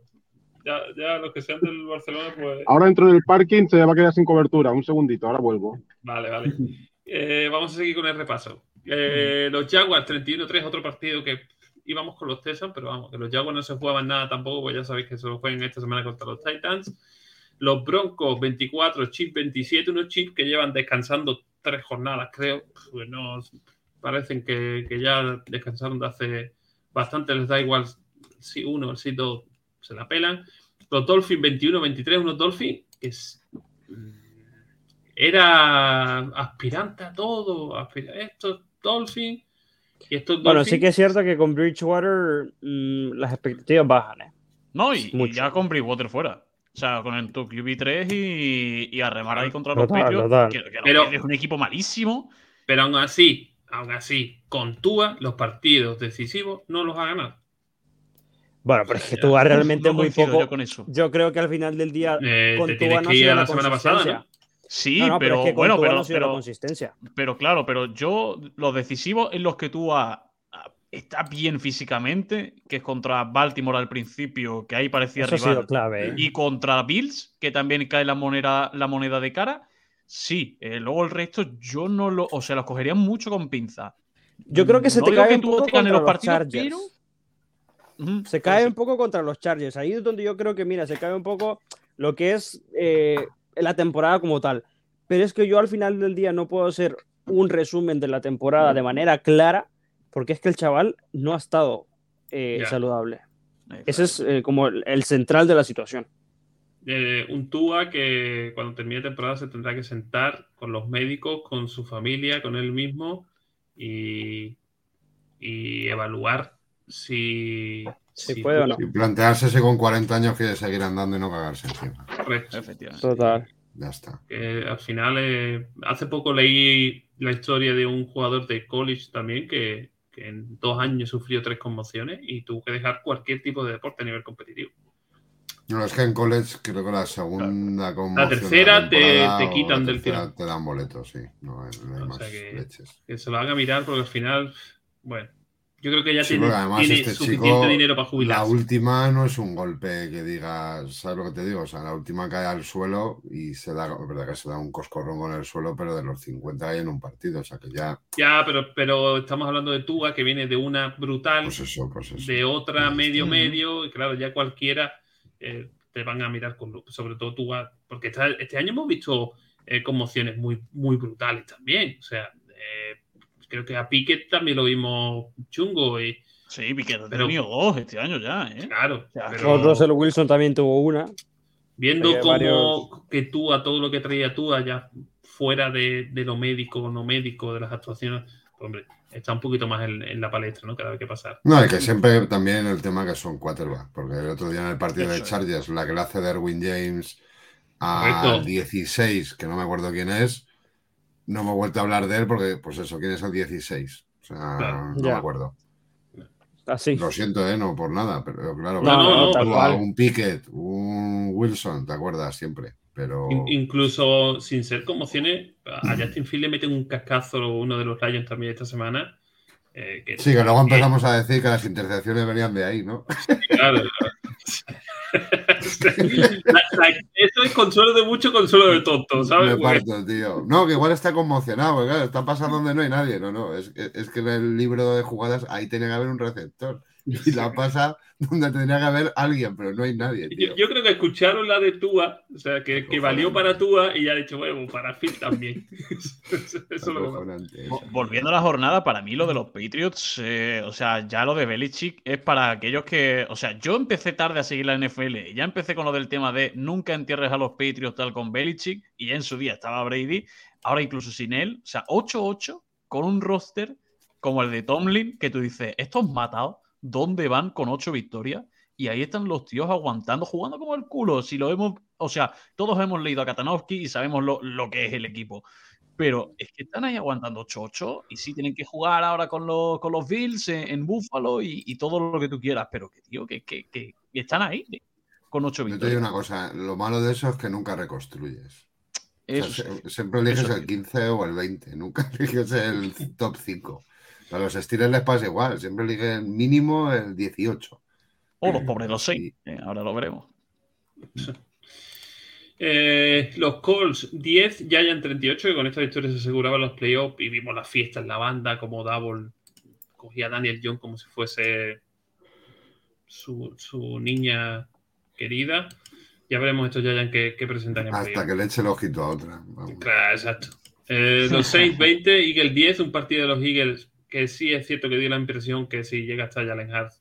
Ya, ya los que sean del Barcelona, pues. Ahora entro en el parking, se va a quedar sin cobertura. Un segundito, ahora vuelvo. Vale, vale. Eh, vamos a seguir con el repaso. Eh, los Jaguars 31-3, otro partido que íbamos con los Texans, pero vamos, que los Jaguars no se jugaban nada tampoco, pues ya sabéis que se lo juegan esta semana contra los Titans. Los Broncos 24, Chip 27, unos chips que llevan descansando tres jornadas, creo. Pues no, parecen que, ya descansaron de hace bastante, les da igual si uno, si dos se la pelan. Los Dolphins 21, 23, unos Dolphins que era aspirante a todo, estos Dolphins. Y estos bueno, sí que es cierto que con Bridgewater mm, las expectativas bajan. ¿eh? No, y, ya con Bridgewater fuera. O sea, con el tu QB3 y, y a remar ahí contra los Patriots, que, pero, es un equipo malísimo. Pero aún así, aún así, con Tua, los partidos decisivos no los ha ganado. Bueno, pero es que Tua realmente muy poco. Yo, con eso. yo creo que al final del día eh, con Tua no ha sido la, la semana pasada, ¿no? Sí, pero, bueno, pero, pero, consistencia. pero claro, pero yo los decisivos en los que tú has está bien físicamente, que es contra Baltimore al principio, que ahí parecía rival. clave, ¿eh? Y contra Bills, que también cae la moneda, la moneda de cara. Sí, eh, luego el resto yo no lo. O sea, los cogería mucho con pinza. Yo creo que se te cae un poco contra los, los Chargers. se cae un poco contra los Chargers. Ahí es donde yo creo que, mira, se cae un poco lo que es eh, la temporada como tal. Pero es que yo al final del día no puedo hacer un resumen de la temporada de manera clara porque es que el chaval no ha estado eh, saludable. Ese es eh, como el, central de la situación. Eh, un Tua que cuando termine temporada se tendrá que sentar con los médicos, con su familia, con él mismo y, evaluar si, si, puede o no. Y plantearse si con 40 años quiere seguir andando y no cagarse encima. Correcto. Efectivamente. Total. Ya está. al final, hace poco leí la historia de un jugador de college también que, en dos años sufrió tres conmociones y tuvo que dejar cualquier tipo de deporte a nivel competitivo. No, es que en college creo que la segunda conmoción. La tercera te, te, quitan del tiro. Te dan boletos, sí. No, hay, más leches. que se lo haga mirar porque al final, bueno, yo creo que ya tiene, este suficiente dinero para jubilarse. La última no es un golpe que digas, ¿sabes lo que te digo? O sea, la última cae al suelo y se da, es verdad que se da un coscorrón con el suelo, pero de los 50 hay en un partido, o sea que ya. Ya, pero, pero estamos hablando de Tuga que viene de una brutal, pues eso, pues eso. de otra medio medio, y claro, ya cualquiera eh, te van a mirar con sobre todo Tuga, porque este año hemos visto eh, conmociones muy, muy brutales también, o sea, eh, creo que a Piquet también lo vimos chungo. Y, sí, Piquet ha tenido dos este año ya. ¿eh? Claro. pero... Russell Wilson también tuvo una. Viendo cómo que tú a todo lo que traía tú allá fuera de, lo médico o no médico, de las actuaciones, pues, hombre, está un poquito más en, la palestra, ¿no? Cada vez que pasar. No, es que siempre también el tema que son quarterbacks, porque el otro día en el partido de Chargers, la que le hace Derwin James a 16, que no me acuerdo quién es, no me he vuelto a hablar de él porque, pues eso, ¿quién es el 16? O sea, no me acuerdo. Así. Lo siento, ¿eh? No por nada, pero claro, no, no, un Pickett, un Wilson, ¿te acuerdas? Siempre. Pero... incluso sin ser conmociones, a Justin Field le meten un cascazo uno de los Lions también esta semana. Eh, sí, que luego empezamos a decir que las intercepciones venían de ahí, ¿no? Claro. eso es consuelo de mucho, consuelo de tonto, ¿sabes? Parto, tío. No, que igual está conmocionado, claro, está pasando donde no hay nadie. No, no, es, es que en el libro de jugadas ahí tiene que haber un receptor. y la pasa donde tendría que haber alguien, pero no hay nadie. Yo, creo que escucharon la de Tua, o sea, que, que valió para Tua y ya ha dicho, bueno, para Phil también. Eso lo Volviendo a la jornada, para mí lo de los Patriots, eh, o sea, ya lo de Belichick es para aquellos que, o sea, yo empecé tarde a seguir la NFL, ya empecé con lo del tema de nunca entierres a los Patriots tal con Belichick, y en su día estaba Brady, ahora incluso sin él, o sea, 8-8 con un roster como el de Tomlin, que tú dices, estos matados dónde van con ocho victorias. Y ahí están los tíos aguantando, jugando como el culo. Si lo hemos, o sea, todos hemos leído a Katanowski y sabemos lo, que es el equipo. Pero es que están ahí aguantando 8-8 y sí tienen que jugar ahora con los, con los Bills en, Buffalo y, todo lo que tú quieras. Pero que, tío, que, que, están ahí con ocho victorias. Yo te digo una cosa, lo malo de eso es que nunca reconstruyes. siempre eliges el 15 o el 20, nunca eliges el top 5. A los Steelers les pasa igual, siempre eligen mínimo el 18. O los pobres los 6, eh, ahora lo veremos. Eh, los Colts 10, ya en 38, que con esta victoria se aseguraban los playoffs y vimos la fiesta en la banda, como Double cogía a Daniel John como si fuese su, niña querida. Ya veremos estos Giants que, que presentan en Hasta que le eche el ojito a otra. Claro, exacto. Eh, los 6, 20, Eagles 10, un partido de los Eagles que sí es cierto que dio la impresión que si llega hasta Jalen Hart,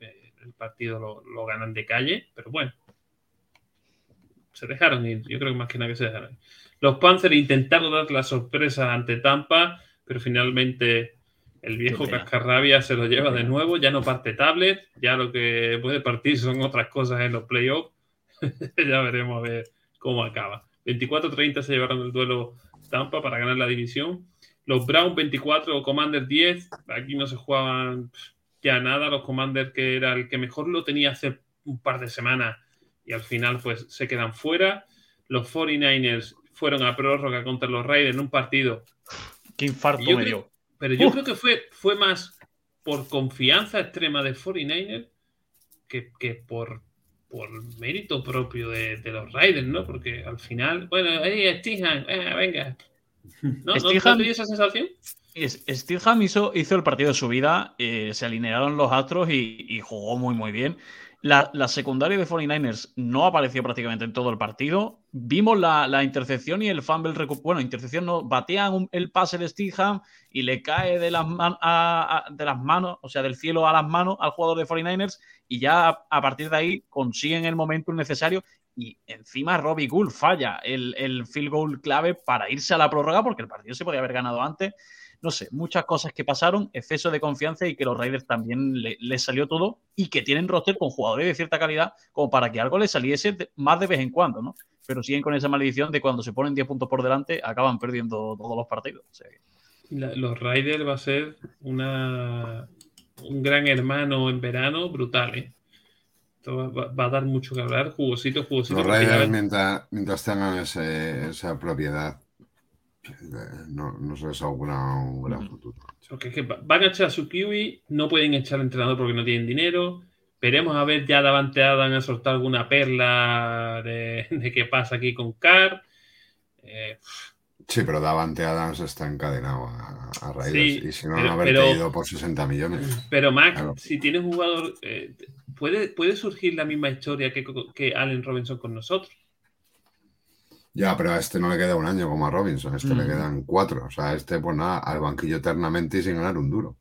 eh, el partido lo, ganan de calle, pero bueno. Se dejaron ir, yo creo que más que nada que se dejaron ir. Los Panthers intentaron dar la sorpresa ante Tampa, pero finalmente el viejo cascarrabia se lo lleva de nuevo, ya no parte tablet, ya lo que puede partir son otras cosas en los playoffs. ya veremos a ver cómo acaba. 24-30 se llevaron el duelo Tampa para ganar la división. Los Browns 24, Commander 10. Aquí no se jugaban ya nada. Los Commanders, que era el que mejor lo tenía hace un par de semanas y al final pues se quedan fuera. Los 49ers fueron a prórroga contra los Raiders en un partido. Qué infarto me dio. Pero yo creo que fue, fue más por confianza extrema de 49ers que, por, por mérito propio de, los Raiders, ¿no? Porque al final, bueno, ahí Stihan, eh, venga, ¿No, ¿No, esa sensación? Hizo, hizo el partido de su vida, eh, se alinearon los astros y, jugó muy, muy bien. La, secundaria de 49ers no apareció prácticamente en todo el partido. Vimos la, intercepción y el fumble. Bueno, intercepción no, batean el pase de Steelham y le cae de las, de las manos, o sea, del cielo a las manos al jugador de 49ers y ya a partir de ahí consiguen el momento necesario y encima Robbie Gould falla el, el, field goal clave para irse a la prórroga porque el partido se podía haber ganado antes. No sé, muchas cosas que pasaron, exceso de confianza y que los Raiders también les salió todo y que tienen roster con jugadores de cierta calidad como para que algo les saliese más de vez en cuando, ¿no? Pero siguen con esa maldición de cuando se ponen 10 puntos por delante acaban perdiendo todos los partidos. los Raiders va a ser una, un gran hermano en verano brutal, ¿eh? Va, a dar mucho que hablar. Jugosito, jugosito. Los Raiders, mientras, tengan esa propiedad, no, no se les augura un gran futuro. van a echar a su kiwi, no pueden echar al entrenador porque no tienen dinero. Veremos a ver ya Davante van a soltar alguna perla de, qué pasa aquí con Carr. Eh, Sí, pero Davante Adams está encadenado a, a Raiders y si no, no haberte ido por 60 millones. Pero Max, si tienes un jugador, eh, puede, puede surgir la misma historia que, que Allen Robinson con nosotros. Ya, pero a este no le queda un año como a Robinson, a este le Mm. quedan cuatro. O sea, este, pues nada, al banquillo eternamente y sin ganar un duro.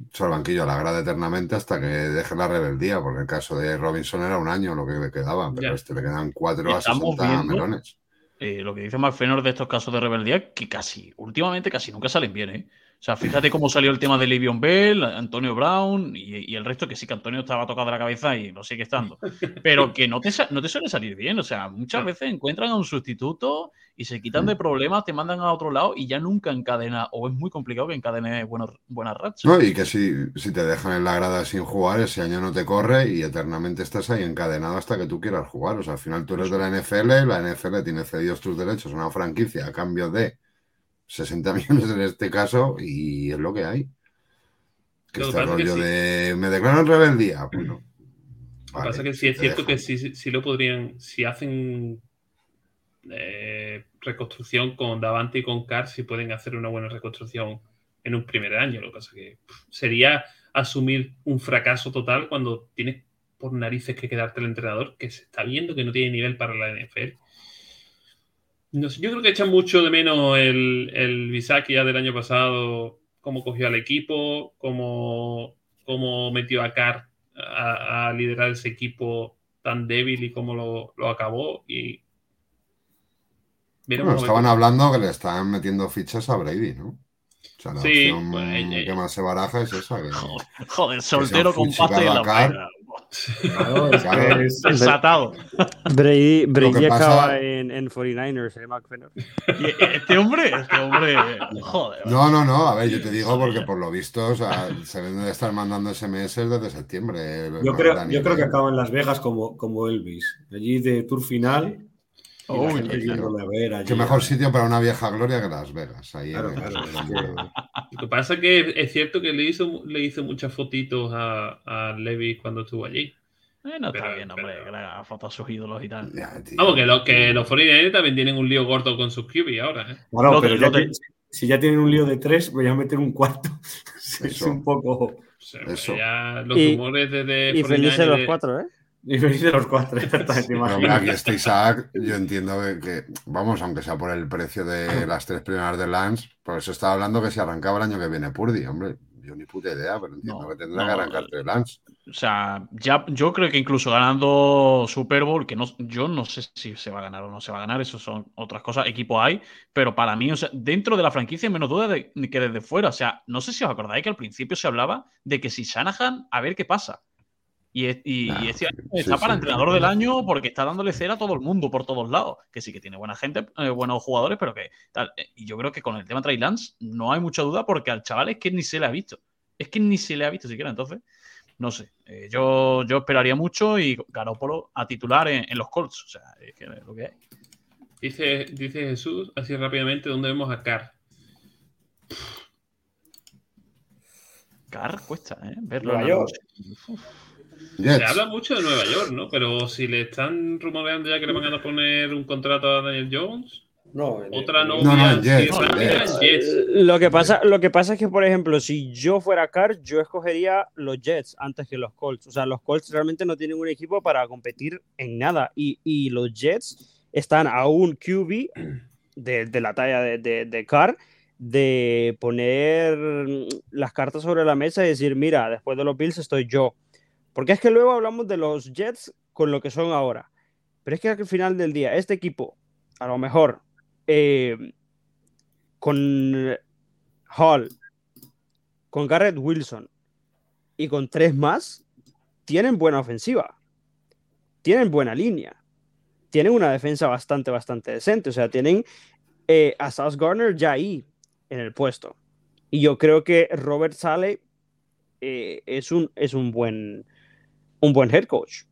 O sea, al banquillo a la grada eternamente hasta que deje la rebeldía, porque el caso de Robinson era un año lo que le quedaba, pero Ya. a este le quedan cuatro a Estamos 60 viendo- melones. Eh, lo que dice McFenor de estos casos de rebeldía, que casi, últimamente casi nunca salen bien, ¿eh? O sea, fíjate cómo salió el tema de Livion Bell, Antonio Brown y, y el resto, que sí que Antonio estaba tocado de la cabeza y lo sigue estando. Pero que no te, no te suele salir bien. O sea, muchas veces encuentran a un sustituto y se quitan de problemas, te mandan a otro lado y ya nunca encadena, o es muy complicado que encadene buenos, buenas rachas. No, y que si, si te dejan en la grada sin jugar, ese año no te corre y eternamente estás ahí encadenado hasta que tú quieras jugar. O sea, al final tú eres de la NFL, la NFL tiene cedidos tus derechos a una franquicia a cambio de 60 millones en este caso y es lo que hay. Que Lo este pasa es que rollo sí. de me declaro en rebeldía. Bueno, Lo que pasa es que sí es cierto que sí, sí- sí lo podrían, si hacen eh, reconstrucción con Davante y con Carr, sí pueden hacer una buena reconstrucción en un primer año. Lo que pasa es que pff, sería asumir un fracaso total cuando tienes por narices que quedarte el entrenador que se está viendo que no tiene nivel para la NFL. No sé, yo creo que echan mucho de menos el, el Bisaki ya del año pasado, cómo cogió al equipo, cómo, cómo metió a Carr a, a liderar ese equipo tan débil y cómo lo, lo acabó. Y Bueno, estaban hablando que le estaban metiendo fichas a Brady, ¿no? O sea, la Sí, opción pues, eh, que más se baraja es esa. Que, Joder, joder, soltero con pasta y la. Claro, es que Claro. es- Desatado. Brady, Brady pasa- acaba en, en 49ers, ¿eh, McFenor? Y este hombre, este hombre, joder. No, no, no, a ver, yo te digo porque por lo visto, o sea, se deben de estar mandando SMS desde septiembre. Yo no, creo, yo creo que ¿eh? acaba en Las Vegas como, como Elvis. Allí de tour final. Y la gente tío. yéndole a ver allí. Qué mejor sitio para una vieja gloria que Las Vegas. Ahí Claro, en- claro, es que- Lo que pasa es que es cierto que le hizo, le hizo muchas fotitos a, a Levi cuando estuvo allí. Eh, no está Pero- bien, hombre, pero- que le haga fotos a sus ídolos y tal. Vamos, que, lo, que los 49 también tienen un lío gordo con sus QB ahora. ¿eh? Claro, Lo de- pero ya que- si ya tienen un lío de tres, voy a meter un cuarto. es un poco. O sea, Eso. ya los Y- rumores de, de Y 49 felices los cuatro, ¿eh? Y me dice los cuatro, exactamente. Pero, aquí este Isaac, yo entiendo que, que, vamos, aunque sea por el precio de las tres primeras de Lance, por eso estaba hablando que si arrancaba el año que viene Purdy, hombre, yo ni puta idea, pero entiendo No, que tendrá no, que arrancarte Lance. O sea, ya, yo creo que incluso ganando Super Bowl, que no, yo no sé si se va a ganar o no se va a ganar, eso son otras cosas, equipo hay, pero para mí, o sea, dentro de la franquicia, menos duda de, que desde fuera. O sea, no sé si os acordáis que al principio se hablaba de que si Shanahan, a ver qué pasa. Y, es- y, Nah, y este año sí, está sí, para sí. entrenador del año porque está dándole cera a todo el mundo por todos lados. Que sí que tiene buena gente, eh, buenos jugadores, pero que tal. Eh, Y yo creo que con el tema Trey Lance no hay mucha duda porque al chaval es que ni se le ha visto. Es que ni se le ha visto siquiera. Entonces, no sé. Eh, yo, yo esperaría mucho y Garópolo a titular en, en los Colts. O sea, es que es lo que hay. Dice, dice Jesús, así rápidamente, ¿dónde vemos a Carr? Carr cuesta, ¿eh? Verlo. Nueva York. Jets. Se habla mucho de Nueva York, ¿no? Pero si le están rumoreando ya que le van a poner un contrato a Daniel Jones, No, en- otra novia No, no, Jets, Jets. Lo que, pasa, lo que pasa es que, por ejemplo, si yo fuera Carr, yo escogería los Jets antes que los Colts. O sea, los Colts realmente no tienen un equipo para competir en nada. Y, y los Jets están a un QB de, de la talla de, de, de Carr de poner las cartas sobre la mesa y decir, mira, después de los Bills estoy yo. Porque es que luego hablamos de los Jets con lo que son ahora. Pero es que al final del día, este equipo, a lo mejor, eh, con Hall, con Garrett Wilson y con tres más, tienen buena ofensiva. Tienen buena línea. Tienen una defensa bastante, bastante decente. O sea, tienen eh, a Sauce Garner ya ahí en el puesto. Y yo creo que Robert Sale eh, es, un, es un, buen, un buen head coach.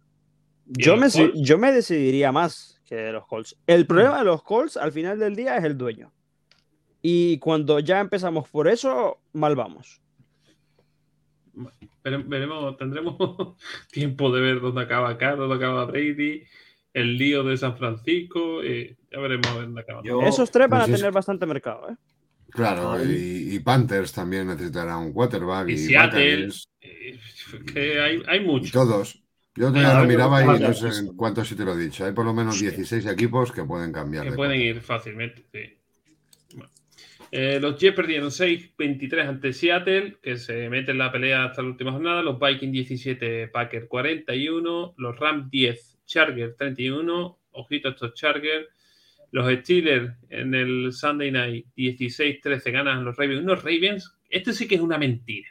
¿Y Yo me, Colts? yo me decidiría más que de los Colts. El problema de los Colts al final del día es el dueño. Y cuando ya empezamos por eso, mal vamos. Vere- Veremos, tendremos tiempo de ver dónde acaba Carr, dónde acaba Brady, el lío de San Francisco. eh, ya veremos dónde acaba. Yo- Esos tres van a es- tener bastante mercado. ¿eh? Claro, y, y Panthers también necesitará un quarterback. Y Y, Seattle. Eh, que hay, hay y mucho. todos. Yo todavía lo miraba y no sé en cuántos sí te lo he dicho. Hay por lo menos 16 equipos que pueden cambiar. Que pueden ir fácilmente, sí. Eh, los Jets perdieron 6-23 ante Seattle, que se mete en la pelea hasta la última jornada. Los Vikings 17, Packers 41. Los Rams 10, Chargers 31. Ojito a estos Chargers. Los Steelers en el Sunday Night 16-13 ganan los Ravens. Unos Ravens, esto sí que es una mentira.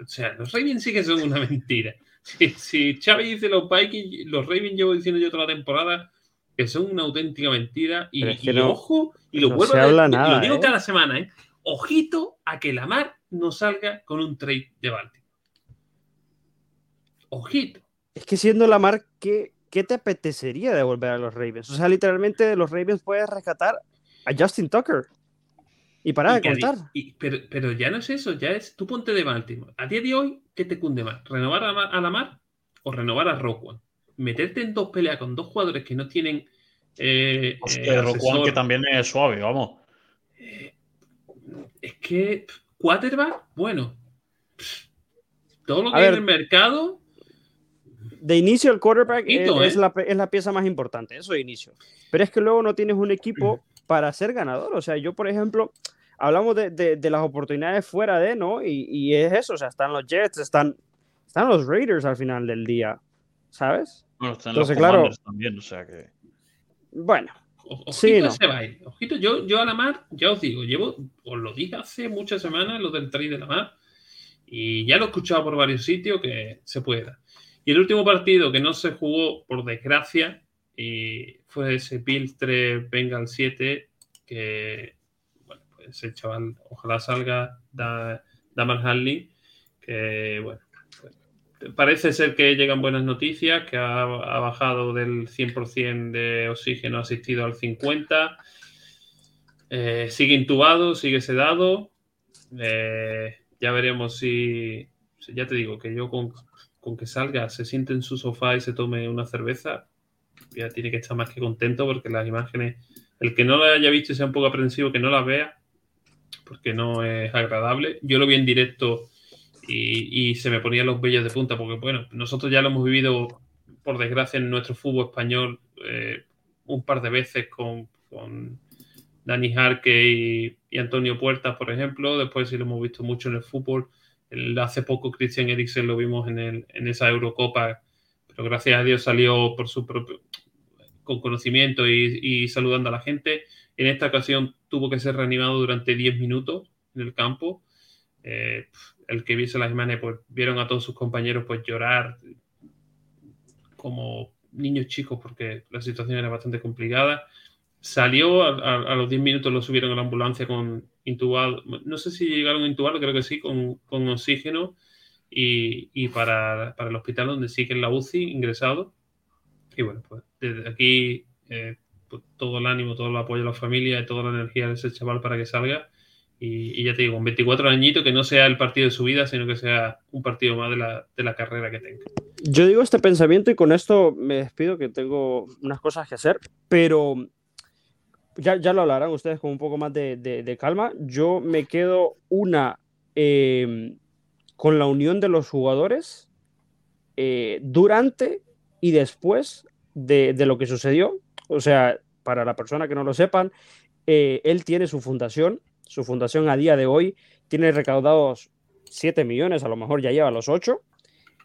O sea, los Ravens sí que son una mentira. Si, si Xavi dice los Vikings, los Ravens llevo diciendo yo toda la temporada que son una auténtica mentira. Y, ojo, y lo vuelvo a decir, lo digo ¿eh? cada semana, ¿eh? Ojito a que Lamar no salga con un trade de Baltimore. Ojito. Es que siendo Lamar, ¿qué, ¿qué te apetecería devolver a los Ravens? O sea, literalmente los Ravens pueden rescatar a Justin Tucker. Y para de contar. pero, ya no es eso, ya es tú ponte de Baltimore. A día de hoy, ¿qué te cunde más? ¿Renovar a, a Lamar o renovar a Rockwell? meterte en dos peleas con dos jugadores que no tienen. Eh, eh que también es suave, vamos. Eh, es que quarterback, bueno, todo lo que hay en el mercado. De inicio, el quarterback es, ¿eh? la, es, la, pieza más importante, eso de inicio. Pero es que luego no tienes un equipo para ser ganador. O sea, yo, por ejemplo, hablamos de, de, las oportunidades fuera de, ¿no? Y, y, es eso, o sea, están los Jets, están, están los Raiders al final del día. ¿sabes? Bueno, están Entonces, los claro, también, o sea que. Bueno. Ojito sí, no. se va a ir. Ojito, yo, yo a la mar, ya os digo, llevo, os lo dije hace muchas semanas, lo del trade de la mar, y ya lo he escuchado por varios sitios que se puede dar. Y el último partido que no se jugó, por desgracia, y fue ese Bills 3 Bengal 7, que, bueno, pues el chaval, ojalá salga da, Damar Hanley, que, bueno, parece ser que llegan buenas noticias, que ha, bajado del 100% de oxígeno asistido al 50%. Eh, sigue intubado, sigue sedado. Eh, ya veremos si, ya te digo, que yo con, que salga, se siente en su sofá y se tome una cerveza, ya tiene que estar más que contento porque las imágenes, el que no la haya visto y sea un poco aprensivo, que no la vea, porque no es agradable. Yo lo vi en directo y, se me ponían los vellos de punta, porque bueno, nosotros ya lo hemos vivido, por desgracia, en nuestro fútbol español eh, un par de veces con, Dani Jarque y, Antonio Puertas, por ejemplo. Después sí lo hemos visto mucho en el fútbol. Hace poco Christian Eriksen lo vimos en, en esa Eurocopa, pero gracias a Dios salió por su propio con conocimiento y, saludando a la gente. En esta ocasión tuvo que ser reanimado durante 10 minutos en el campo. Eh, el que viese las imágenes, pues vieron a todos sus compañeros pues llorar como niños chicos porque la situación era bastante complicada. Salió, a, los 10 minutos lo subieron a la ambulancia con intubado, no sé si llegaron a intubarlo, creo que sí, con, oxígeno y, para, el hospital donde sigue en la UCI ingresado. Y bueno, pues desde aquí eh, pues, todo el ánimo, todo el apoyo a la familia y toda la energía de ese chaval para que salga y, ya te digo, un 24 añitos que no sea el partido de su vida, sino que sea un partido más de la, de la carrera que tenga. Yo digo este pensamiento y con esto me despido que tengo unas cosas que hacer, pero ya, ya lo hablarán ustedes con un poco más de, de, calma. Yo me quedo una eh, con la unión de los jugadores eh, durante y después de, de, lo que sucedió. O sea, para la persona que no lo sepan, eh, él tiene su fundación su fundación a día de hoy tiene recaudados 7 millones, a lo mejor ya lleva los 8.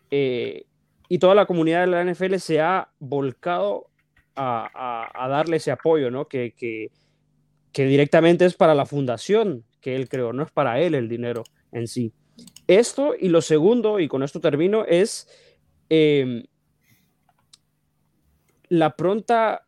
Eh, y toda la comunidad de la NFL se ha volcado a, darle ese apoyo, ¿no? Que, que, directamente es para la fundación que él creó, no es para él el dinero en sí. Esto y lo segundo, y con esto termino, es em, la pronta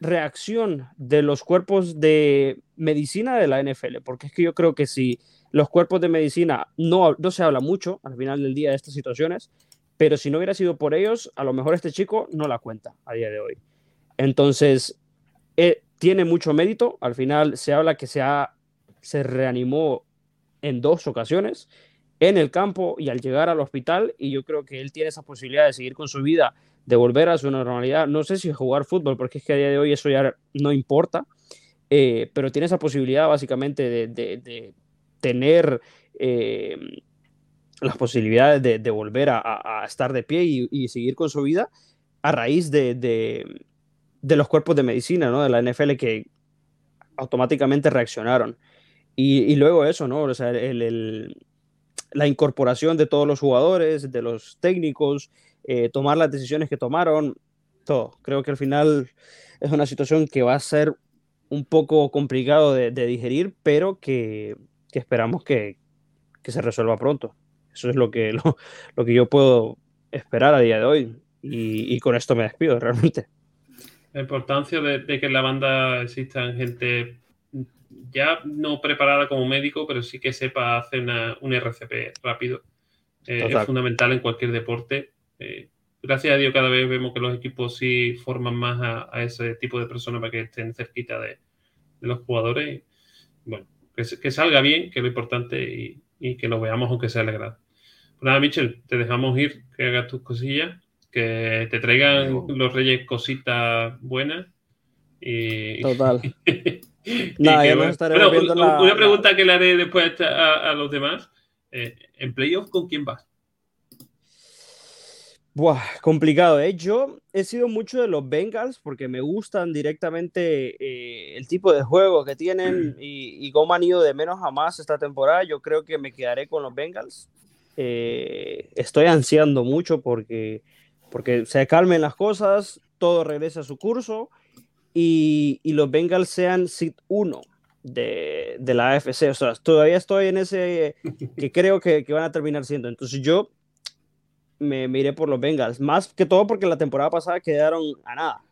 reacción de los cuerpos de medicina de la NFL, porque es que yo creo que si los cuerpos de medicina no, no se habla mucho al final del día de estas situaciones, pero si no hubiera sido por ellos, a lo mejor este chico no la cuenta a día de hoy. Entonces, eh, tiene mucho mérito, al final se habla que se, ha, se reanimó en dos ocasiones en el campo y al llegar al hospital, y yo creo que él tiene esa posibilidad de seguir con su vida de volver a su normalidad. No sé si jugar fútbol, porque es que a día de hoy eso ya no importa, eh, pero tiene esa posibilidad básicamente de, tener eh, las posibilidades de, volver a, estar de pie y, seguir con su vida a raíz de, de, los cuerpos de medicina ¿no? de la NFL que automáticamente reaccionaron. Y, luego eso, ¿no? O sea, la incorporación de todos los jugadores, de los técnicos, eh, tomar las decisiones que tomaron, todo. Creo que al final es una situación que va a ser un poco complicado de, digerir, pero que, esperamos que, se resuelva pronto. Eso es lo que, lo, que yo puedo esperar a día de hoy. Y, con esto me despido realmente. La importancia de, que en la banda existan gente ya no preparada como médico, pero sí que sepa hacer un RCP rápido. Eh, es fundamental en cualquier deporte. Eh, gracias a Dios cada vez vemos que los equipos sí forman más a, ese tipo de personas para que estén cerquita de, los jugadores. bueno, que, salga bien, que es lo importante, y, que lo veamos aunque sea alegrado. Pues nada, Michel, te dejamos ir, que hagas tus cosillas, que te traigan los reyes cositas buenas. Y, Total. nada, ya Una pregunta que le haré después a, los demás. Eh, ¿En playoff con quién vas? Buah, complicado, ¿eh? Yo he sido mucho de los Bengals porque me gustan directamente eh, el tipo de juego que tienen y, cómo han ido de menos a más esta temporada. Yo creo que me quedaré con los Bengals. Eh, estoy ansiando mucho porque, porque se calmen las cosas, todo regrese a su curso y, y los Bengals sean sit 1 de, de, la AFC. O sea, todavía estoy en ese que creo que, que van a terminar siendo. Entonces yo me, miré por los Bengals. Más que todo porque la temporada pasada quedaron a nada.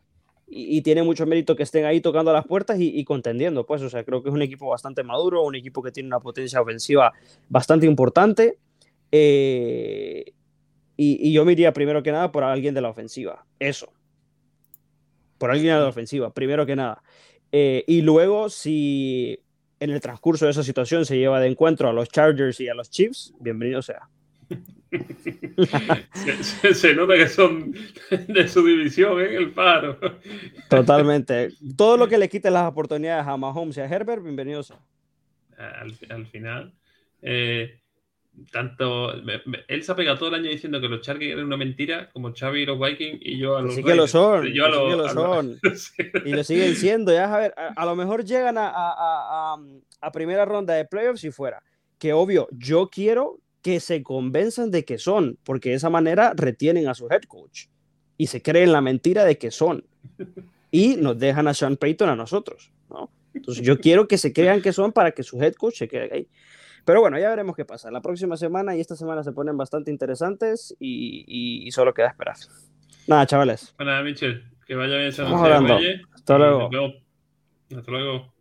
Y, tiene mucho mérito que estén ahí tocando las puertas y, contendiendo. Pues, o sea, creo que es un equipo bastante maduro, un equipo que tiene una potencia ofensiva bastante importante. Eh, y, yo me iría primero que nada por alguien de la ofensiva. Eso. Por alguien de la ofensiva, primero que nada. Eh, y luego, si en el transcurso de esa situación se lleva de encuentro a los Chargers y a los Chiefs, bienvenido sea se, nota que son de su división en ¿eh? el paro. Totalmente. Todo lo que le quite las oportunidades a Mahomes y a Herbert, bienvenidos. Al, final, eh, tanto él se ha pegado todo el año diciendo que los Chargers eran una mentira, como Xavi y los Vikings, y yo a los. Sí que lo son. Yo lo, son. y lo siguen siendo. Ya a ver, a, lo mejor llegan a, a, a primera ronda de playoffs y fuera. Que obvio, yo quiero que se convenzan de que son, porque de esa manera retienen a su head coach y se creen la mentira de que son. Y nos dejan a Sean Payton a nosotros, ¿no? Entonces yo quiero que se crean que son para que su head coach se quede ahí. Pero bueno, ya veremos qué pasa. La próxima semana y esta semana se ponen bastante interesantes y, solo queda esperar. Nada, chavales. Bueno, Michel, que vaya bien. Hasta luego. Hasta luego.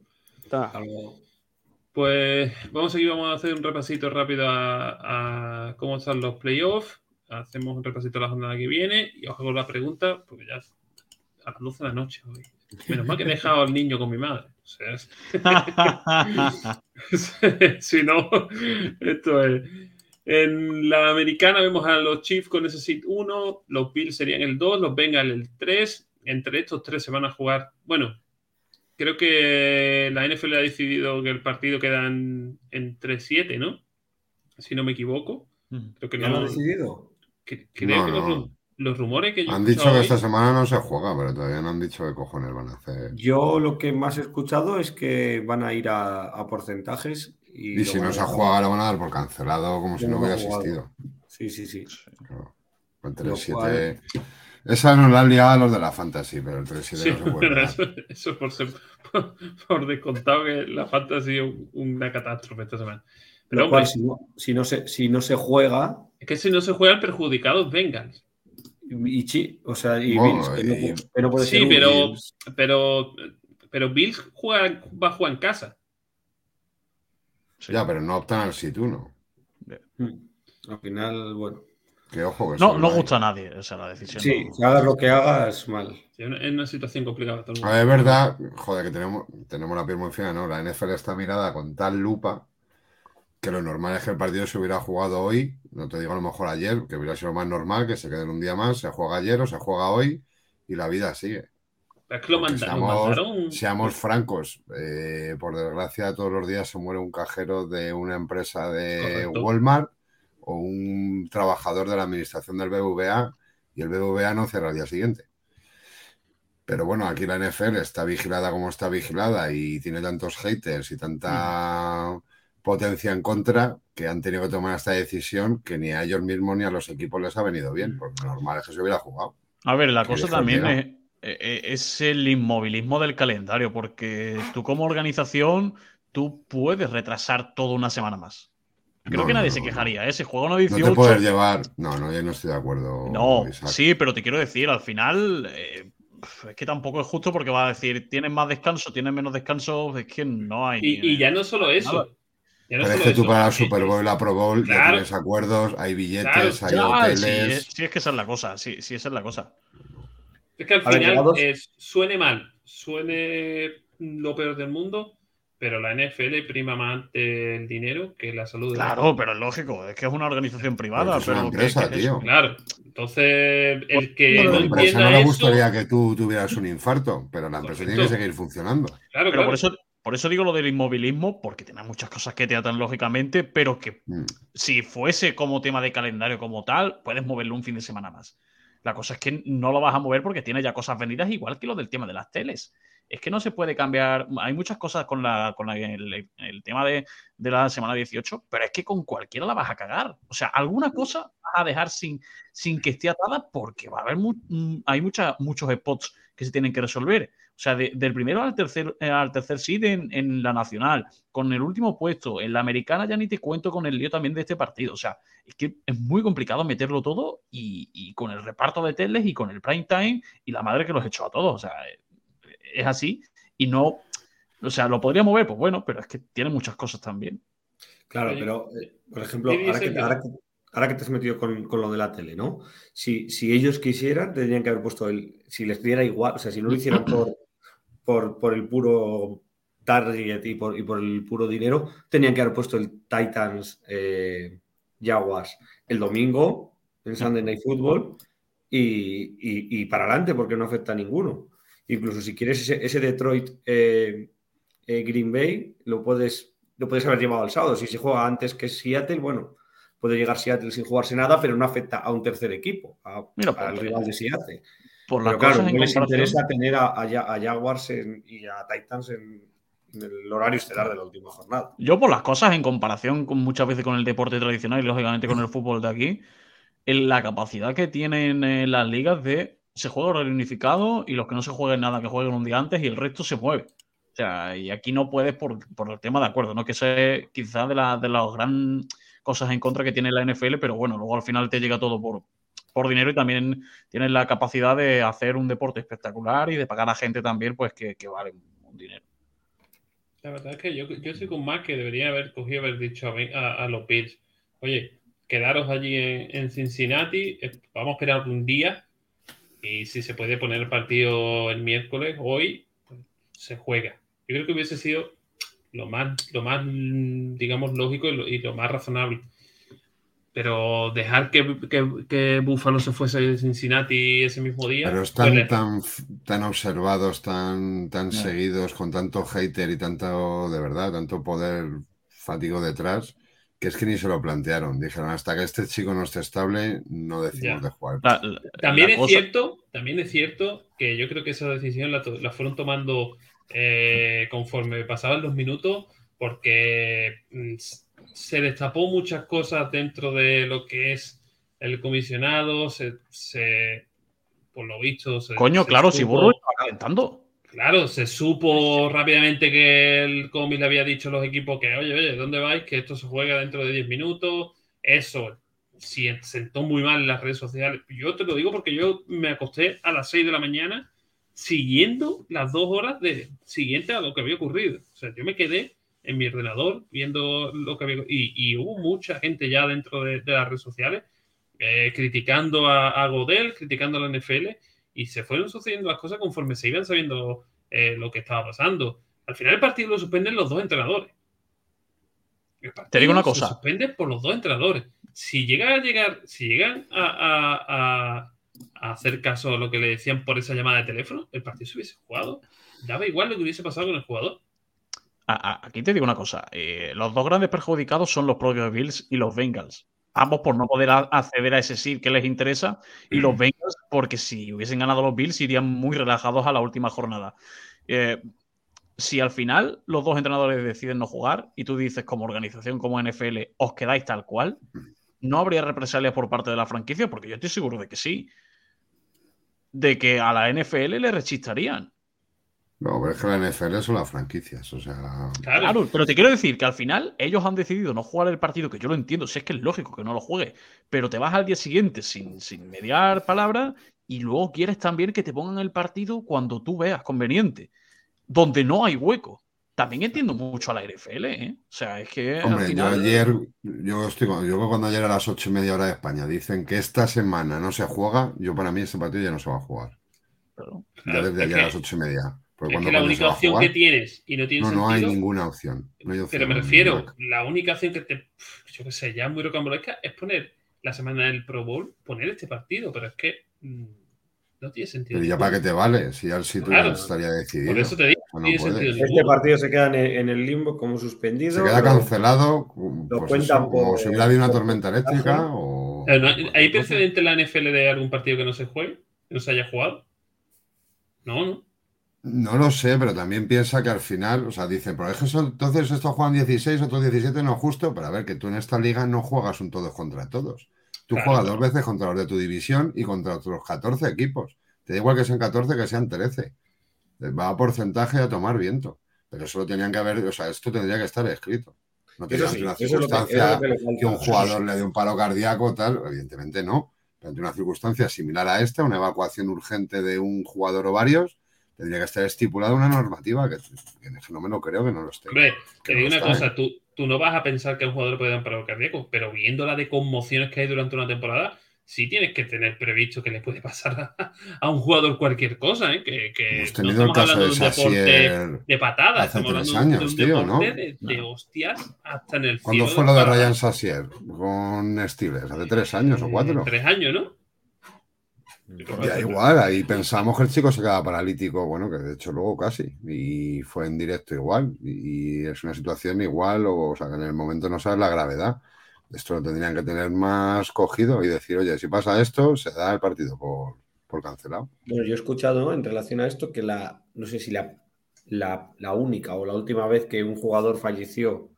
Hasta luego. Pues vamos a seguir, vamos a hacer un repasito rápido a, cómo están los playoffs. Hacemos un repasito a la jornada que viene y os hago la pregunta, porque ya a las 12 de la noche hoy. Menos mal que he dejado al niño con mi madre. si no, esto es. En la americana vemos a los Chiefs con ese sit 1, los Bills serían el 2, los Bengals el 3. Entre estos tres se van a jugar, bueno, creo que la NFL ha decidido que el partido queda en, 3-7, ¿no? Si no me equivoco. Mm. Creo que no. lo han decidido? creo que los, rumores que yo Han dicho que esta semana no se juega, pero todavía no han dicho qué cojones van a hacer. Yo lo que más he escuchado es que van a ir a, porcentajes. Y, si no se ha jugado, lo van a dar por cancelado, como si no, hubiera asistido. Sí, sí, sí. Claro. 3-7. Esa no la han liado a los de la Fantasy, pero el 3 sí, no eso, eso por, ser, por, descontado que la Fantasy es una catástrofe esta semana. Pero cual, si, no, si, no se, si no se juega. Es que si no se juega, el perjudicado es Bengals. Y, chi, o sea, y Bills, que no, puede sí, ser pero, pero, pero Bills juega, va a jugar en casa. Ya, pero no optan al sit 1. Hmm. Al final, bueno no, no gusta a nadie esa la decisión. Sí, si hagas lo que hagas, mal. es una situación complicada. es verdad, joder, que tenemos, tenemos la piel muy fina, ¿no? La NFL está mirada con tal lupa que lo normal es que el partido se hubiera jugado hoy, no te digo a lo mejor ayer, que hubiera sido más normal que se queden un día más, se juega ayer o se juega hoy y la vida sigue. Es que lo mandaron, seamos, francos, eh, por desgracia todos los días se muere un cajero de una empresa de Walmart o un trabajador de la administración del BBVA y el BBVA no cierra al día siguiente. Pero bueno, aquí la NFL está vigilada como está vigilada y tiene tantos haters y tanta potencia en contra que han tenido que tomar esta decisión que ni a ellos mismos ni a los equipos les ha venido bien, porque normal es que se hubiera jugado. A ver, la cosa también es, e, e, es, el inmovilismo del calendario, porque tú como organización, tú puedes retrasar todo una semana más. Creo que nadie se quejaría. ¿eh? Ese juego no 18. No te puedes llevar. No, no, yo no estoy de acuerdo. No, sí, pero te quiero decir, al final. Eh, es que tampoco es justo porque va a decir, tienes más descanso, tienes menos descanso, es que no hay. Y, ya no solo eso. Parece tú para la Super Bowl, la Pro Bowl, ya tienes acuerdos, hay billetes, hay hoteles. Sí, es que esa es la cosa, sí, sí, esa es la cosa. Es que al final suene mal, suene lo peor del mundo, pero la NFL prima más el dinero que la salud. Claro, pero es lógico, es que es una organización privada. es una empresa, tío. Claro, entonces el que no, entienda no le gustaría que tú tuvieras un infarto, pero la empresa tiene que seguir funcionando. Claro, pero por eso por eso digo lo del inmovilismo, porque tiene muchas cosas que te atan lógicamente, pero que mm. si fuese como tema de calendario como tal, puedes moverlo un fin de semana más. La cosa es que no lo vas a mover porque tiene ya cosas vendidas, igual que lo del tema de las teles. Es que no se puede cambiar. Hay muchas cosas con, la, con el, tema de, la semana 18, pero es que con cualquiera la vas a cagar. O sea, alguna cosa vas a dejar sin, sin que esté atada porque va a haber mm, hay muchos spots que se tienen que resolver. O sea, del primero al tercer, eh, al tercer seed en, la nacional, con el último puesto, en la americana ya ni te cuento con el lío también de este partido. O sea, es que es muy complicado meterlo todo y, con el reparto de teles y con el prime time y la madre que los echó a todos. O sea, es así y no, o sea, lo podría mover, pues bueno, pero es que tiene muchas cosas también. Claro, pero, eh, por ejemplo, ahora que, te has metido con, lo de la tele, ¿no? Si, si ellos quisieran, tendrían que haber puesto el, si les diera igual, o sea, si no lo hicieran por por, el puro target y por, y por, el puro dinero, tenían que haber puesto el Titans eh, Jaguars el domingo en Sunday Night Football y, para adelante porque no afecta a ninguno. Incluso si quieres ese, Detroit eh, eh, Green Bay, lo puedes, lo puedes haber llevado al sábado. Si se juega antes que Seattle, bueno, puede llegar Seattle sin jugarse nada, pero no afecta a un tercer equipo, a, al rival de Seattle. Por la claro, no les interesa tener a, Jaguars y a Titans en, el horario estelar de la última jornada. Yo por las cosas, en comparación con muchas veces con el deporte tradicional y lógicamente con el fútbol de aquí, en la capacidad que tienen las ligas de se juega horario unificado y los que no se jueguen nada, que jueguen un día antes y el resto se mueve. O sea, y aquí no puedes por, el tema de acuerdo, ¿no? Que sé quizás de, la, de las grandes cosas en contra que tiene la NFL, pero bueno, luego al final te llega todo por, por dinero y también tienes la capacidad de hacer un deporte espectacular y de pagar a gente también pues que, vale un dinero. La verdad es que yo, yo soy con más que debería haber cogido haber dicho a, los Bills, oye, quedaros allí en, Cincinnati, eh, vamos a esperar un día y si se puede poner el partido el miércoles, hoy, pues, se juega. Yo creo que hubiese sido lo más, lo más digamos, lógico y lo más razonable pero dejar que, que, Buffalo se fuese de Cincinnati ese mismo día. Pero están tan, tan observados, tan, tan seguidos, con tanto hater y tanto, de verdad, tanto poder fatigo detrás, que es que ni se lo plantearon. Dijeron, hasta que este chico no esté estable, no decimos de jugar. también es cierto, también es cierto que yo creo que esa decisión la, fueron tomando eh, conforme pasaban los minutos, porque mm, se destapó muchas cosas dentro de lo que es el comisionado, se, por lo visto... Se, Coño, claro, si Burro estaba calentando. Claro, se supo rápidamente que el cómic le había dicho a los equipos que, oye, oye, ¿dónde vais? Que esto se juega dentro de 10 minutos. Eso si sentó muy mal en las redes sociales. Yo te lo digo porque yo me acosté a las 6 de la mañana siguiendo las dos horas de siguiente a lo que había ocurrido. O sea, yo me quedé en mi ordenador viendo lo que había. Y, hubo mucha gente ya dentro de, las redes sociales eh, criticando a, Godel, criticando a la NFL, y se fueron sucediendo las cosas conforme se iban sabiendo eh, lo que estaba pasando. Al final el partido lo suspenden los dos entrenadores. Te digo una cosa. Se suspende por los dos entrenadores. Si llegan a llegar, si llegan a, a hacer caso a lo que le decían por esa llamada de teléfono, el partido se hubiese jugado. Daba igual lo que hubiese pasado con el jugador. Aquí te digo una cosa. Eh, los dos grandes perjudicados son los propios Bills y los Bengals. ambos por no poder acceder a ese sí que les interesa y los Bengals porque si hubiesen ganado los Bills irían muy relajados a la última jornada. Eh, si al final los dos entrenadores deciden no jugar y tú dices como organización, como NFL, os quedáis tal cual, no habría represalias por parte de la franquicia porque yo estoy seguro de que sí. De que a la NFL le rechistarían. No, pero es que la NFL son las franquicias, o sea... Claro. pero te quiero decir que al final ellos han decidido no jugar el partido, que yo lo entiendo, si es que es lógico que no lo juegue, pero te vas al día siguiente sin, sin mediar palabra y luego quieres también que te pongan el partido cuando tú veas conveniente, donde no hay hueco. También entiendo mucho a la NFL, ¿eh? O sea, es que... Hombre, yo ayer, yo estoy yo cuando ayer a las ocho y media hora de España dicen que esta semana no se juega, yo para mí ese partido ya no se va a jugar. ya desde ayer a las ocho y media es que la única opción que tienes y no tienes. No, no hay ninguna opción. pero me refiero, la única opción que te. Yo qué sé, ya muy rocambolesca es poner la semana del Pro Bowl, poner este partido, pero es que. Mm, no tiene sentido. Pero ya para qué te vale, si al sitio ya estaría decidido. Por eso te digo, Este partido se queda en el limbo como suspendido. Se queda cancelado, pues como si hubiera habido una tormenta eléctrica. O... ¿Hay precedente en la NFL de algún partido que no se juegue? ¿Que no se haya jugado? No, no. No lo sé, pero también piensa que al final, o sea, dice, pero es que entonces estos juegan 16, otros 17, no justo, pero a ver, que tú en esta liga no juegas un todos contra todos. Tú juegas dos veces contra los de tu división y contra otros 14 equipos. Te da igual que sean 14 que sean 13. Va a porcentaje a tomar viento. Pero eso lo tenían que haber, o sea, esto tendría que estar escrito. No tiene una circunstancia que, un jugador le dé un paro cardíaco, tal, evidentemente no. Pero ante una circunstancia similar a esta, una evacuación urgente de un jugador o varios, tendría que estar estipulada una normativa que, en el fenómeno creo que no lo esté. Hombre, te digo una cosa, tú, tú, no vas a pensar que un jugador puede dar un paro cardíaco, pero viendo la de conmociones que hay durante una temporada, sí tienes que tener previsto que le puede pasar a, un jugador cualquier cosa, ¿eh? que, que Hemos tenido el caso de, un deporte de patadas, hace estamos tres años, de un deporte de, hostias hasta en el ¿Cuándo fue lo de Ryan Sassier con Steelers? ¿Hace tres años o cuatro? Tres años, ¿no? Ya igual, ahí pensamos que el chico se quedaba paralítico, bueno, que de hecho luego casi, y fue en directo igual, y es una situación igual, o, sea, que en el momento no sabes la gravedad. Esto lo tendrían que tener más cogido y decir, oye, si pasa esto, se da el partido por, por cancelado. Bueno, yo he escuchado en relación a esto que la, no sé si la, la, única o la última vez que un jugador falleció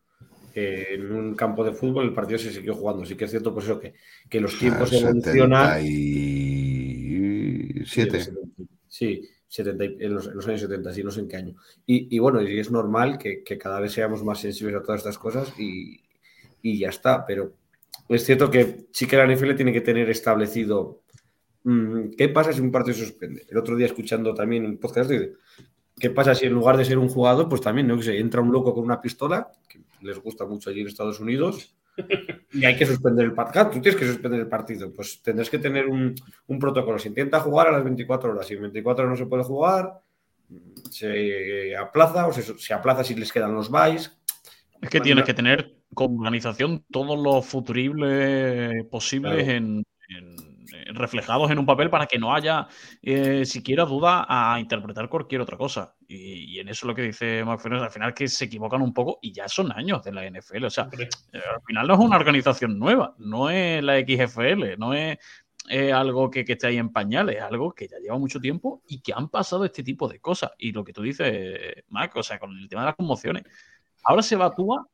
eh, en un campo de fútbol, el partido se siguió jugando. Sí que es cierto, por eso que, que los tiempos evolucionan. Sí, 70, en, los, años 70, sí, no sé en qué año. Y, bueno, y es normal que, cada vez seamos más sensibles a todas estas cosas y, ya está. Pero es cierto que sí que la NFL tiene que tener establecido mm, qué pasa si un partido se suspende. El otro día escuchando también un podcast de qué pasa si en lugar de ser un jugador, pues también, ¿no? Que se entra un loco con una pistola, que les gusta mucho allí en Estados Unidos, y hay que suspender el partido. Tú tienes que suspender el partido. Pues tendrás que tener un, protocolo. Se intenta jugar a las 24 horas. Si en 24 horas no se puede jugar, se aplaza o se, aplaza si les quedan los buys. Es que tienes que tener con organización todos los futuribles posibles en reflejados en un papel para que no haya eh, siquiera duda a interpretar cualquier otra cosa. Y, en eso es lo que dice McFerrin, al final que se equivocan un poco y ya son años de la NFL. O sea, eh, al final no es una organización nueva, no es la XFL, no es algo que, que, esté ahí en pañales, es algo que ya lleva mucho tiempo y que han pasado este tipo de cosas. Y lo que tú dices, Mac, o sea, con el tema de las conmociones, ahora se evacúa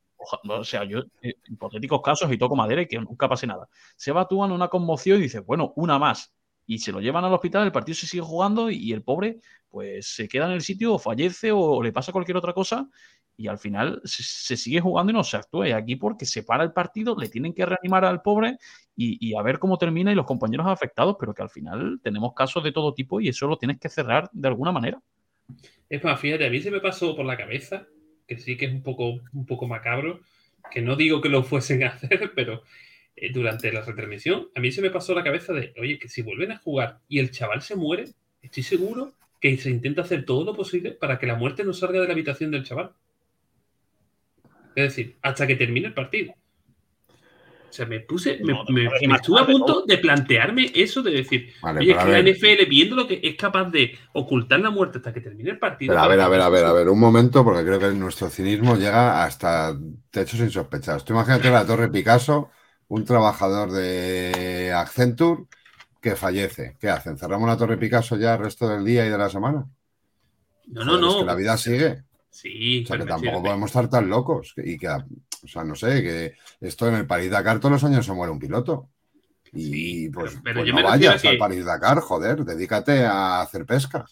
o sea, yo, eh, hipotéticos casos y toco madera y que nunca pase nada. Se en una conmoción y dice, bueno, una más. Y se lo llevan al hospital, el partido se sigue jugando y el pobre, pues se queda en el sitio o fallece o, le pasa cualquier otra cosa y al final se, sigue jugando y no se actúa. Y aquí porque se para el partido, le tienen que reanimar al pobre y, y, a ver cómo termina y los compañeros afectados, pero que al final tenemos casos de todo tipo y eso lo tienes que cerrar de alguna manera. Es más, fíjate, a mí se me pasó por la cabeza que sí que es un poco, un poco macabro, que no digo que lo fuesen a hacer, pero eh, durante la retransmisión a mí se me pasó la cabeza de, oye, que si vuelven a jugar y el chaval se muere, estoy seguro que se intenta hacer todo lo posible para que la muerte no salga de la habitación del chaval. Es decir, hasta que termine el partido. O sea, me puse, me, estuve a punto de plantearme eso de decir, oye, es que la NFL, viendo lo que es capaz de ocultar la muerte hasta que termine el partido. a ver, a ver, a ver, a ver, un momento, porque creo que nuestro cinismo llega hasta techos insospechados. Tú imagínate la Torre Picasso un trabajador de Accenture que fallece. ¿Qué hacen? ¿Cerramos la Torre Picasso ya el resto del día y de la semana? No, no, no. Es que la vida sigue. Sí, o sea, que tampoco podemos estar tan locos. Y que, o sea, no sé, que esto en el París Dakar todos los años se muere un piloto. Y pues, pero, pues no vayas al París Dakar, joder, dedícate a hacer pesca.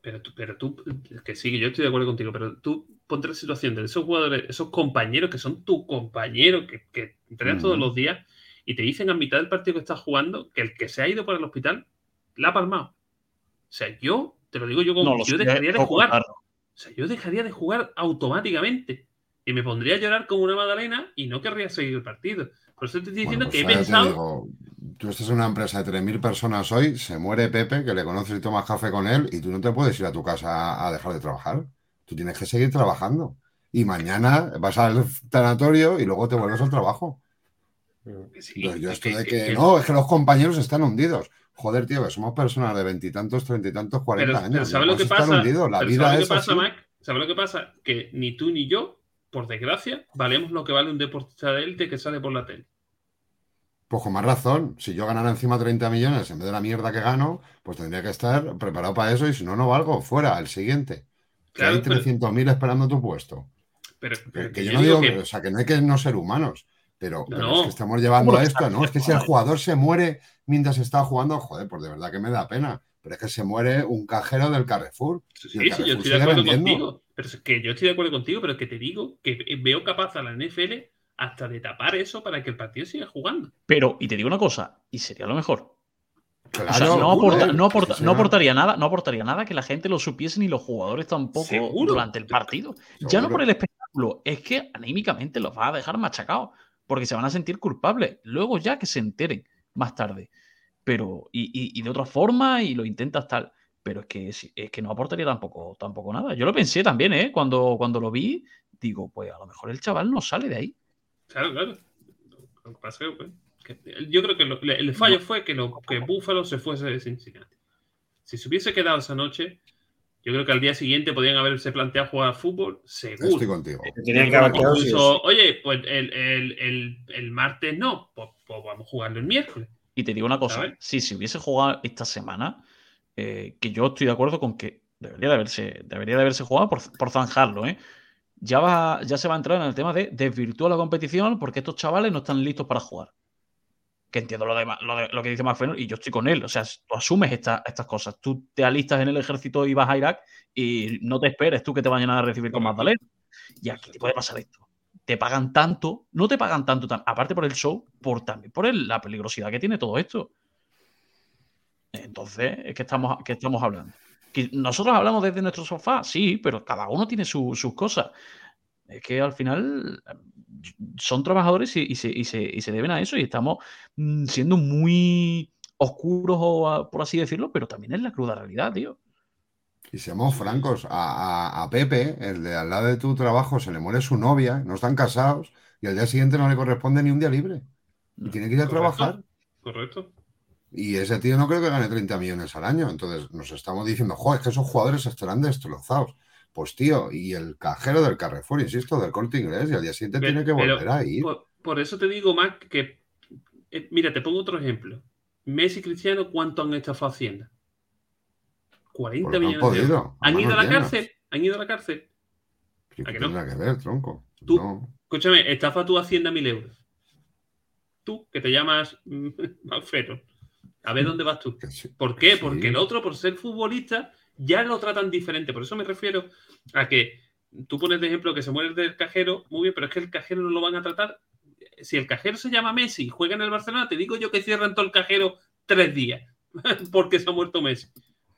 Pero tú, pero tú, que sí, que yo estoy de acuerdo contigo, pero tú ponte la situación de esos jugadores, esos compañeros que son tus compañeros, que, que entrenan todos los días y te dicen a mitad del partido que estás jugando que el que se ha ido para el hospital la ha palmado. O sea, yo, te lo digo yo como, yo dejaría de jugar. O sea, yo dejaría de jugar automáticamente y me pondría a llorar como una magdalena y no querría seguir el partido. Por eso te estoy diciendo que he pues pensado. tú estás en una empresa de 3.000 personas hoy, se muere Pepe, que le conoces y tomas café con él, y tú no te puedes ir a tu casa a dejar de trabajar. Tú tienes que seguir trabajando. Y mañana vas al tanatorio y luego te vuelves al trabajo. yo estoy de que, no, es que los compañeros están hundidos. Joder, tío, que somos personas de veintitantos, treinta y tantos, cuarenta años. ¿Sabes lo que pasa? La vida ¿sabes lo que pasa, Mac? ¿Sabes lo que pasa? Que ni tú ni yo, por desgracia, valemos lo que vale un deportista de élite que sale por la tele. Pues con más razón, si yo ganara encima 30 millones en vez de la mierda que gano, pues tendría que estar preparado para eso y si no, no valgo, fuera, el siguiente. que hay 300.000 esperando tu puesto. Pero, que, yo, no digo, que... o sea, que no hay que no ser humanos, pero, es que estamos llevando a esto, ¿no? Es que si el jugador se muere mientras está jugando, joder, pues de verdad que me da pena. Pero es que se muere un cajero del Carrefour. Sí, sí, yo estoy de acuerdo contigo. Pero es que yo estoy de acuerdo contigo, pero que te digo que veo capaz a la NFL hasta de tapar eso para que el partido siga jugando. Pero, y te digo una cosa, y sería lo mejor. o sea, no, aportaría nada, no aportaría nada que la gente lo supiese ni los jugadores tampoco durante el partido. Ya no por el espectáculo, es que anímicamente los va a dejar machacados porque se van a sentir culpables. Luego ya que se enteren más tarde. Pero, y, de otra forma, y lo intentas tal. Pero es que, es que no aportaría tampoco, tampoco nada. Yo lo pensé también, ¿eh? Cuando, cuando lo vi, digo, pues a lo mejor el chaval no sale de ahí. Claro, claro. Lo que pasa es que, yo creo que el fallo fue que, lo, que Buffalo se fuese de Cincinnati. Si se hubiese quedado esa noche, yo creo que al día siguiente podrían haberse planteado jugar fútbol, seguro. Estoy contigo. oye, pues el, martes no, pues, pues, vamos a jugarlo el miércoles. Y te digo una cosa, si se hubiese jugado esta semana, eh, que yo estoy de acuerdo con que debería de haberse, debería de haberse jugado por, por zanjarlo, ¿eh? Ya, va, ya se va a entrar en el tema de desvirtuar la competición porque estos chavales no están listos para jugar que entiendo lo, de, lo, que dice McFenor y yo estoy con él. O sea, tú asumes estas cosas. Tú te alistas en el ejército y vas a Irak y no te esperes tú que te vayan a recibir con Magdalena. Y aquí te puede pasar esto. Te pagan tanto, no te pagan tanto, aparte por el show, por también por la peligrosidad que tiene todo esto. Entonces, es que estamos, que estamos hablando. Que nosotros hablamos desde nuestro sofá, sí, pero cada uno tiene sus cosas. Es que al final son trabajadores y, se, deben a eso y estamos mm, siendo muy oscuros, por así decirlo, pero también es la cruda realidad, tío. Y seamos francos, a, Pepe, el de al lado de tu trabajo, se le muere su novia, no están casados y al día siguiente no le corresponde ni un día libre. Y tiene que ir a trabajar. Correcto. Y ese tío no creo que gane 30 millones al año. Entonces nos estamos diciendo, joder, es que esos jugadores estarán destrozados. Pues tío, y el cajero del Carrefour, insisto, del corte inglés, y al día siguiente tiene que volver a ir. Por, eso te digo, Mac, que. Eh, mira, te pongo otro ejemplo. Messi y Cristiano, ¿cuánto han estafado Hacienda? 40 millones de euros. ¿Han ido a la cárcel? ¿Han ido a la cárcel? ¿Qué tendrá que ver, tronco? Tú, escúchame, estafa tu Hacienda mil euros. Tú, que te llamas Alfredo. A ver dónde vas tú. ¿Por qué? Porque el otro, por ser futbolista, ya lo tratan diferente. Por eso me refiero a que tú pones de ejemplo que se muere del cajero, muy bien, pero es que el cajero no lo van a tratar. Si el cajero se llama Messi y juega en el Barcelona, te digo yo que cierran todo el cajero tres días porque se ha muerto Messi.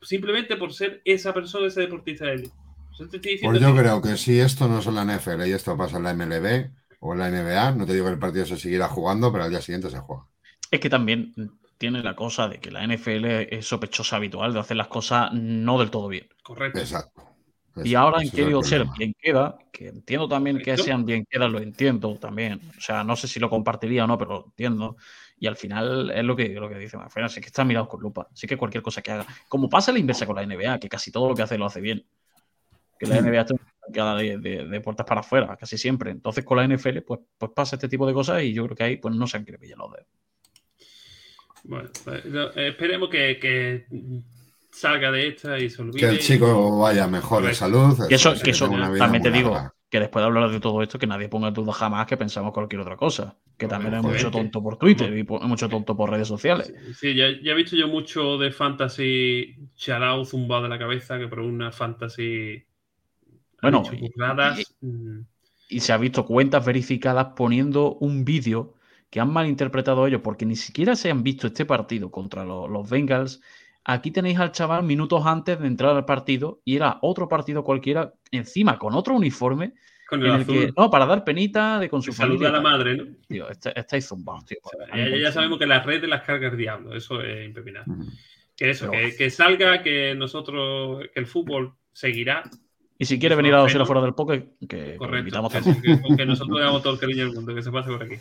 Simplemente por ser esa persona, ese deportista de él. Pues yo creo que si esto no es en la NFL y esto pasa en la MLB o en la NBA, no te digo que el partido se seguirá jugando, pero al día siguiente se juega. Es que también tiene la cosa de que la NFL es sospechosa habitual de hacer las cosas no del todo bien. Correcto. Exacto. Y ahora han querido ser bien queda, que entiendo también que sean bien queda, lo entiendo también. O sea, no sé si lo compartiría o no, pero lo entiendo. Y al final es lo que, lo que dice final sí que están mirados con lupa. Así que cualquier cosa que haga. Como pasa la inversa con la NBA, que casi todo lo que hace lo hace bien. Que la NBA está de, puertas para afuera, casi siempre. Entonces con la NFL pues, pues pasa este tipo de cosas y yo creo que ahí pues no se han querido pillar los dedos. Bueno, pues, esperemos que, salga de esta y se olvide. Que el chico vaya mejor de salud. Y eso, que eso también te digo, que después de hablar de todo esto, que nadie ponga en duda jamás que pensamos cualquier otra cosa. Que también hay mucho tonto por Twitter y mucho tonto por redes sociales. Sí, ya, he visto yo mucho de fantasy chalao zumbado de la cabeza, que por una fantasy. Bueno, mm. y, se ha visto cuentas verificadas poniendo un vídeo que han malinterpretado ellos porque ni siquiera se han visto este partido contra los Bengals Aquí tenéis al chaval minutos antes de entrar al partido y era otro partido cualquiera encima con otro uniforme. Con el, azul. no, para dar penita de con su familia. a la madre, ¿no? Tío, estáis zumbados, tío. ya, sabemos que la red de las cargas diablo, eso es impepinable. Que eso, que, salga, que nosotros, que el fútbol seguirá. Y si quiere venir a dos fuera del poker, que Correcto, invitamos a que, que, nosotros damos todo el cariño del mundo, que se pase por aquí.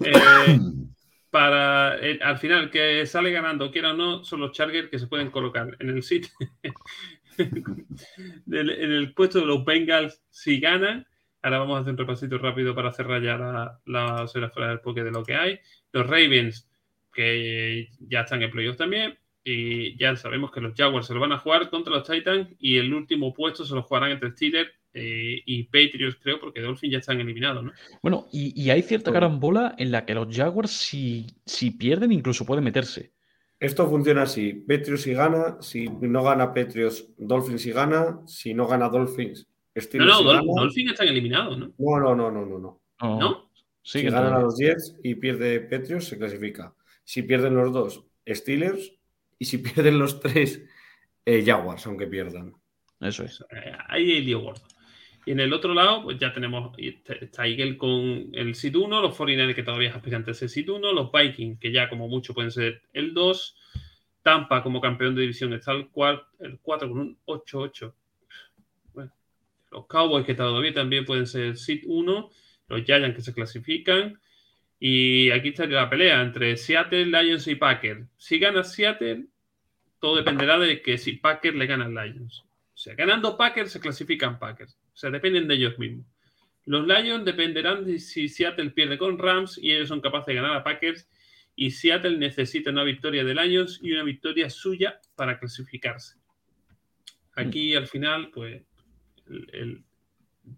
Eh, para eh, al final que sale ganando, quiera o no, son los Chargers que se pueden colocar en el sitio, en el puesto de los Bengals si ganan. Ahora vamos a hacer un repasito rápido para cerrar ya la, la fuera del poke de lo que hay. Los Ravens, que ya están en también. Y ya sabemos que los Jaguars se lo van a jugar contra los Titans. Y el último puesto se lo jugarán entre Steelers eh, y Patriots, creo, porque Dolphins ya están eliminados, ¿no? Bueno, y, hay cierta carambola en la que los Jaguars, si, si pierden, incluso pueden meterse. Esto funciona así: Patriots si gana, si no gana Patriots, Dolphins si gana, si no gana Dolphins, Steelers No, no, Dolphins están eliminados, ¿no? No, no, no, no, no. ¿No? ¿No? si ganan a los Jets y pierde Patriots, se clasifica. Si pierden los dos, Steelers, y si pierden los tres, eh, Jaguars, aunque pierdan. Eso es. Eh, ahí el lío gordo. Y en el otro lado, pues ya tenemos, está Eagle con el SID 1, los 49 que todavía es aspirante a ese SID 1, los Vikings, que ya como mucho pueden ser el 2, Tampa como campeón de división está el 4, el 4 con un 8-8. Bueno, los Cowboys que todavía también pueden ser el SID 1, los Giants que se clasifican. Y aquí estaría la pelea entre Seattle, Lions y Packers. Si gana Seattle, todo dependerá de que si Packers le gana al Lions. O sea, ganando Packers se clasifican Packers. O sea, dependen de ellos mismos. Los Lions dependerán de si Seattle pierde con Rams y ellos son capaces de ganar a Packers. Y Seattle necesita una victoria de Lions y una victoria suya para clasificarse. Aquí al final, pues,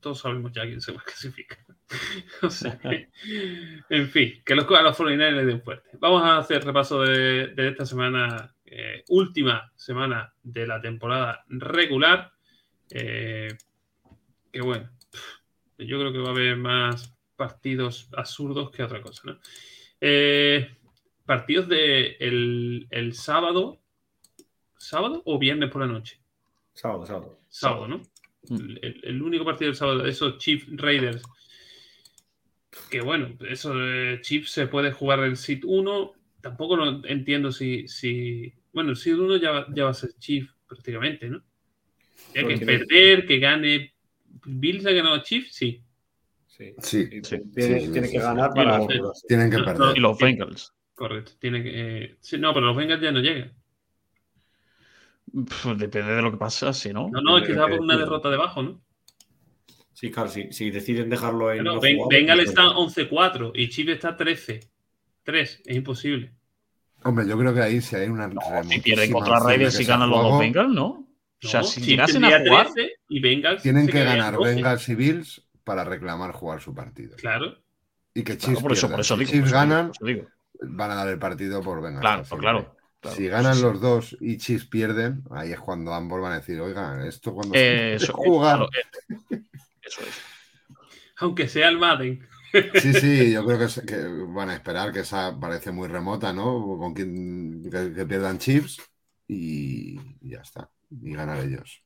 todos sabemos ya quién se va a clasificar. o sea, en fin, que los, a los 49 les den fuerte. Vamos a hacer repaso de, esta semana, eh, última semana de la temporada regular. Eh, que bueno, yo creo que va a haber más partidos absurdos que otra cosa, ¿no? Eh, partidos de el, sábado, ¿sábado o viernes por la noche? Sábado, sábado. Sábado, ¿no? Mm. El, único partido del sábado, esos Chief Raiders. Que bueno, eso de Chiefs se puede jugar el SIT 1. Tampoco lo entiendo si, si. Bueno, el SIT 1 ya, ya va a ser Chief prácticamente, ¿no? Hay que perder, que gane ¿Bills ha ganado a Chiefs? Sí. Sí. sí. Tiene, que ganar para. tienen que perder. Y los Bengals. Correcto. Tiene que, eh, no, pero los Bengals ya no llegan. depende de lo que pasa, si no. No, no, es que está por una derrota debajo, ¿no? Sí, claro, si, deciden dejarlo en. No, Bengals está 11-4 y Chiefs está 13. 3, es imposible. Hombre, yo creo que ahí si hay una. si pierden contra Raiders y ganan los dos Bengals, ¿no? O sea, si llegasen a jugar. Y Bengals tienen que ganar Bengals y Bills para reclamar jugar su partido. Claro. Y que Chiefs, por eso, por eso digo, si Chiefs ganan, van a dar el partido por Bengals. Claro, claro. si ganan los dos y Chiefs pierden, ahí es cuando ambos van a decir, oigan, esto cuando eh, se jugar. Eh, eso es. Aunque sea el Madden. Sí, sí, yo creo que, van a esperar, que esa parece muy remota, ¿no? Con quien que, pierdan Chiefs y ya está y ganar ellos.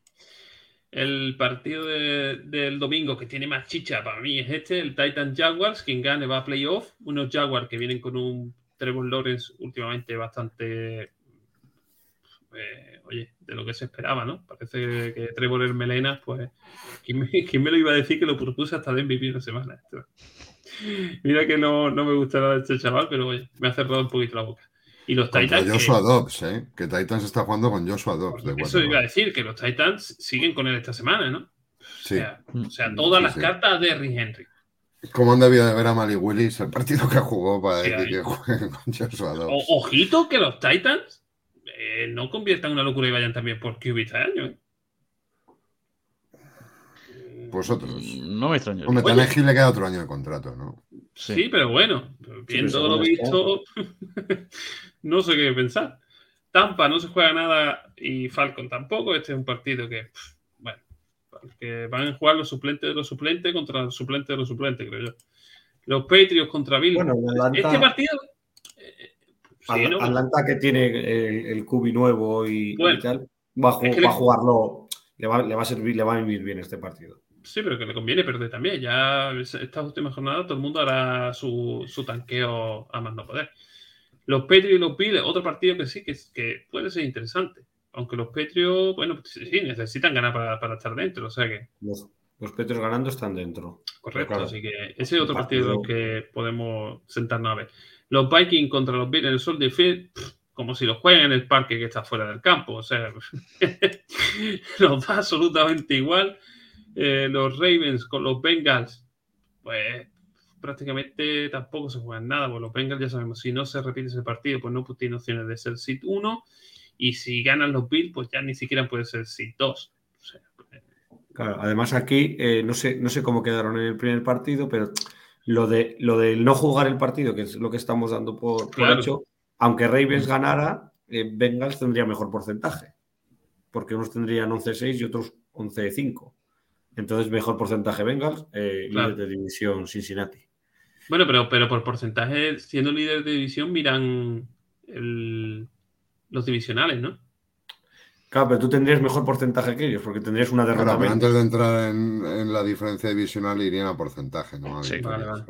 El partido del domingo que tiene más chicha para mí es este, el Titan Jaguars. Quien gane va a playoff. Unos Jaguars que vienen con un Trevor Lawrence últimamente bastante, eh, oye, de lo que se esperaba, ¿no? Parece que Trevor es melena, pues, ¿quién me, lo iba a decir que lo propuse hasta de MVP una semana? Mira que no, no me gusta nada este chaval, pero oye, me ha cerrado un poquito la boca. Y los Titans. Joshua Dobbs, ¿eh? Que Titans está jugando con Joshua Dobbs. eso iba a decir, que los Titans siguen con él esta semana, ¿no? O sea, todas las cartas de Henry Henry. ¿Cómo han debido de ver a Mali Willis el partido que jugó para decir que juegue con Joshua ojito que los Titans eh, no conviertan una locura y vayan también por QB este año. ¿eh? Vosotros. No me extraño. Hombre, Tannehill le queda otro año de contrato, ¿no? Sí, pero bueno, viendo lo visto, no sé qué pensar. Tampa no se juega nada y Falcon tampoco. Este es un partido que, bueno, que van a jugar los suplentes de los suplentes contra los suplentes de los suplentes, creo yo. Los Patriots contra Bill. este partido. Eh, Atlanta que tiene el, el cubi nuevo y, tal, va a, jugarlo, le va, le va, a servir, le va a vivir bien este partido. Sí, pero que le conviene perder también. Ya estas últimas jornadas todo el mundo hará su, su tanqueo a más no poder. Los Patriots y los Bills, otro partido que sí, que, que puede ser interesante. Aunque los Patriots, bueno, pues sí, necesitan ganar para, estar dentro. O sea que. Los, los Patriots ganando están dentro. Correcto, así que ese es otro partido, que podemos sentarnos a ver. Los Vikings contra los Bills en el Sol de Field, como si los jueguen en el parque que está fuera del campo. O sea, nos da absolutamente igual. Eh, los Ravens con los Bengals, pues prácticamente tampoco se juegan nada, porque los Bengals ya sabemos, si no se repite ese partido, pues no tiene opciones de ser sit 1, y si ganan los Bills, pues ya ni siquiera puede ser sit 2. Pues, claro, además aquí, eh, no, sé, no sé cómo quedaron en el primer partido, pero lo de, lo de no jugar el partido, que es lo que estamos dando por, hecho, aunque Ravens ganara, eh, Bengals tendría mejor porcentaje, porque unos tendrían 11-6 y otros 11-5. Entonces, mejor porcentaje Bengals, eh, líder de división Cincinnati. Bueno, pero, pero por porcentaje, siendo líder de división, miran los divisionales, ¿no? Claro, pero tú tendrías mejor porcentaje que ellos, porque tendrías una derrota. Claro, pero antes de entrar en, la diferencia divisional irían a porcentaje, ¿no? Sí, vale, vale.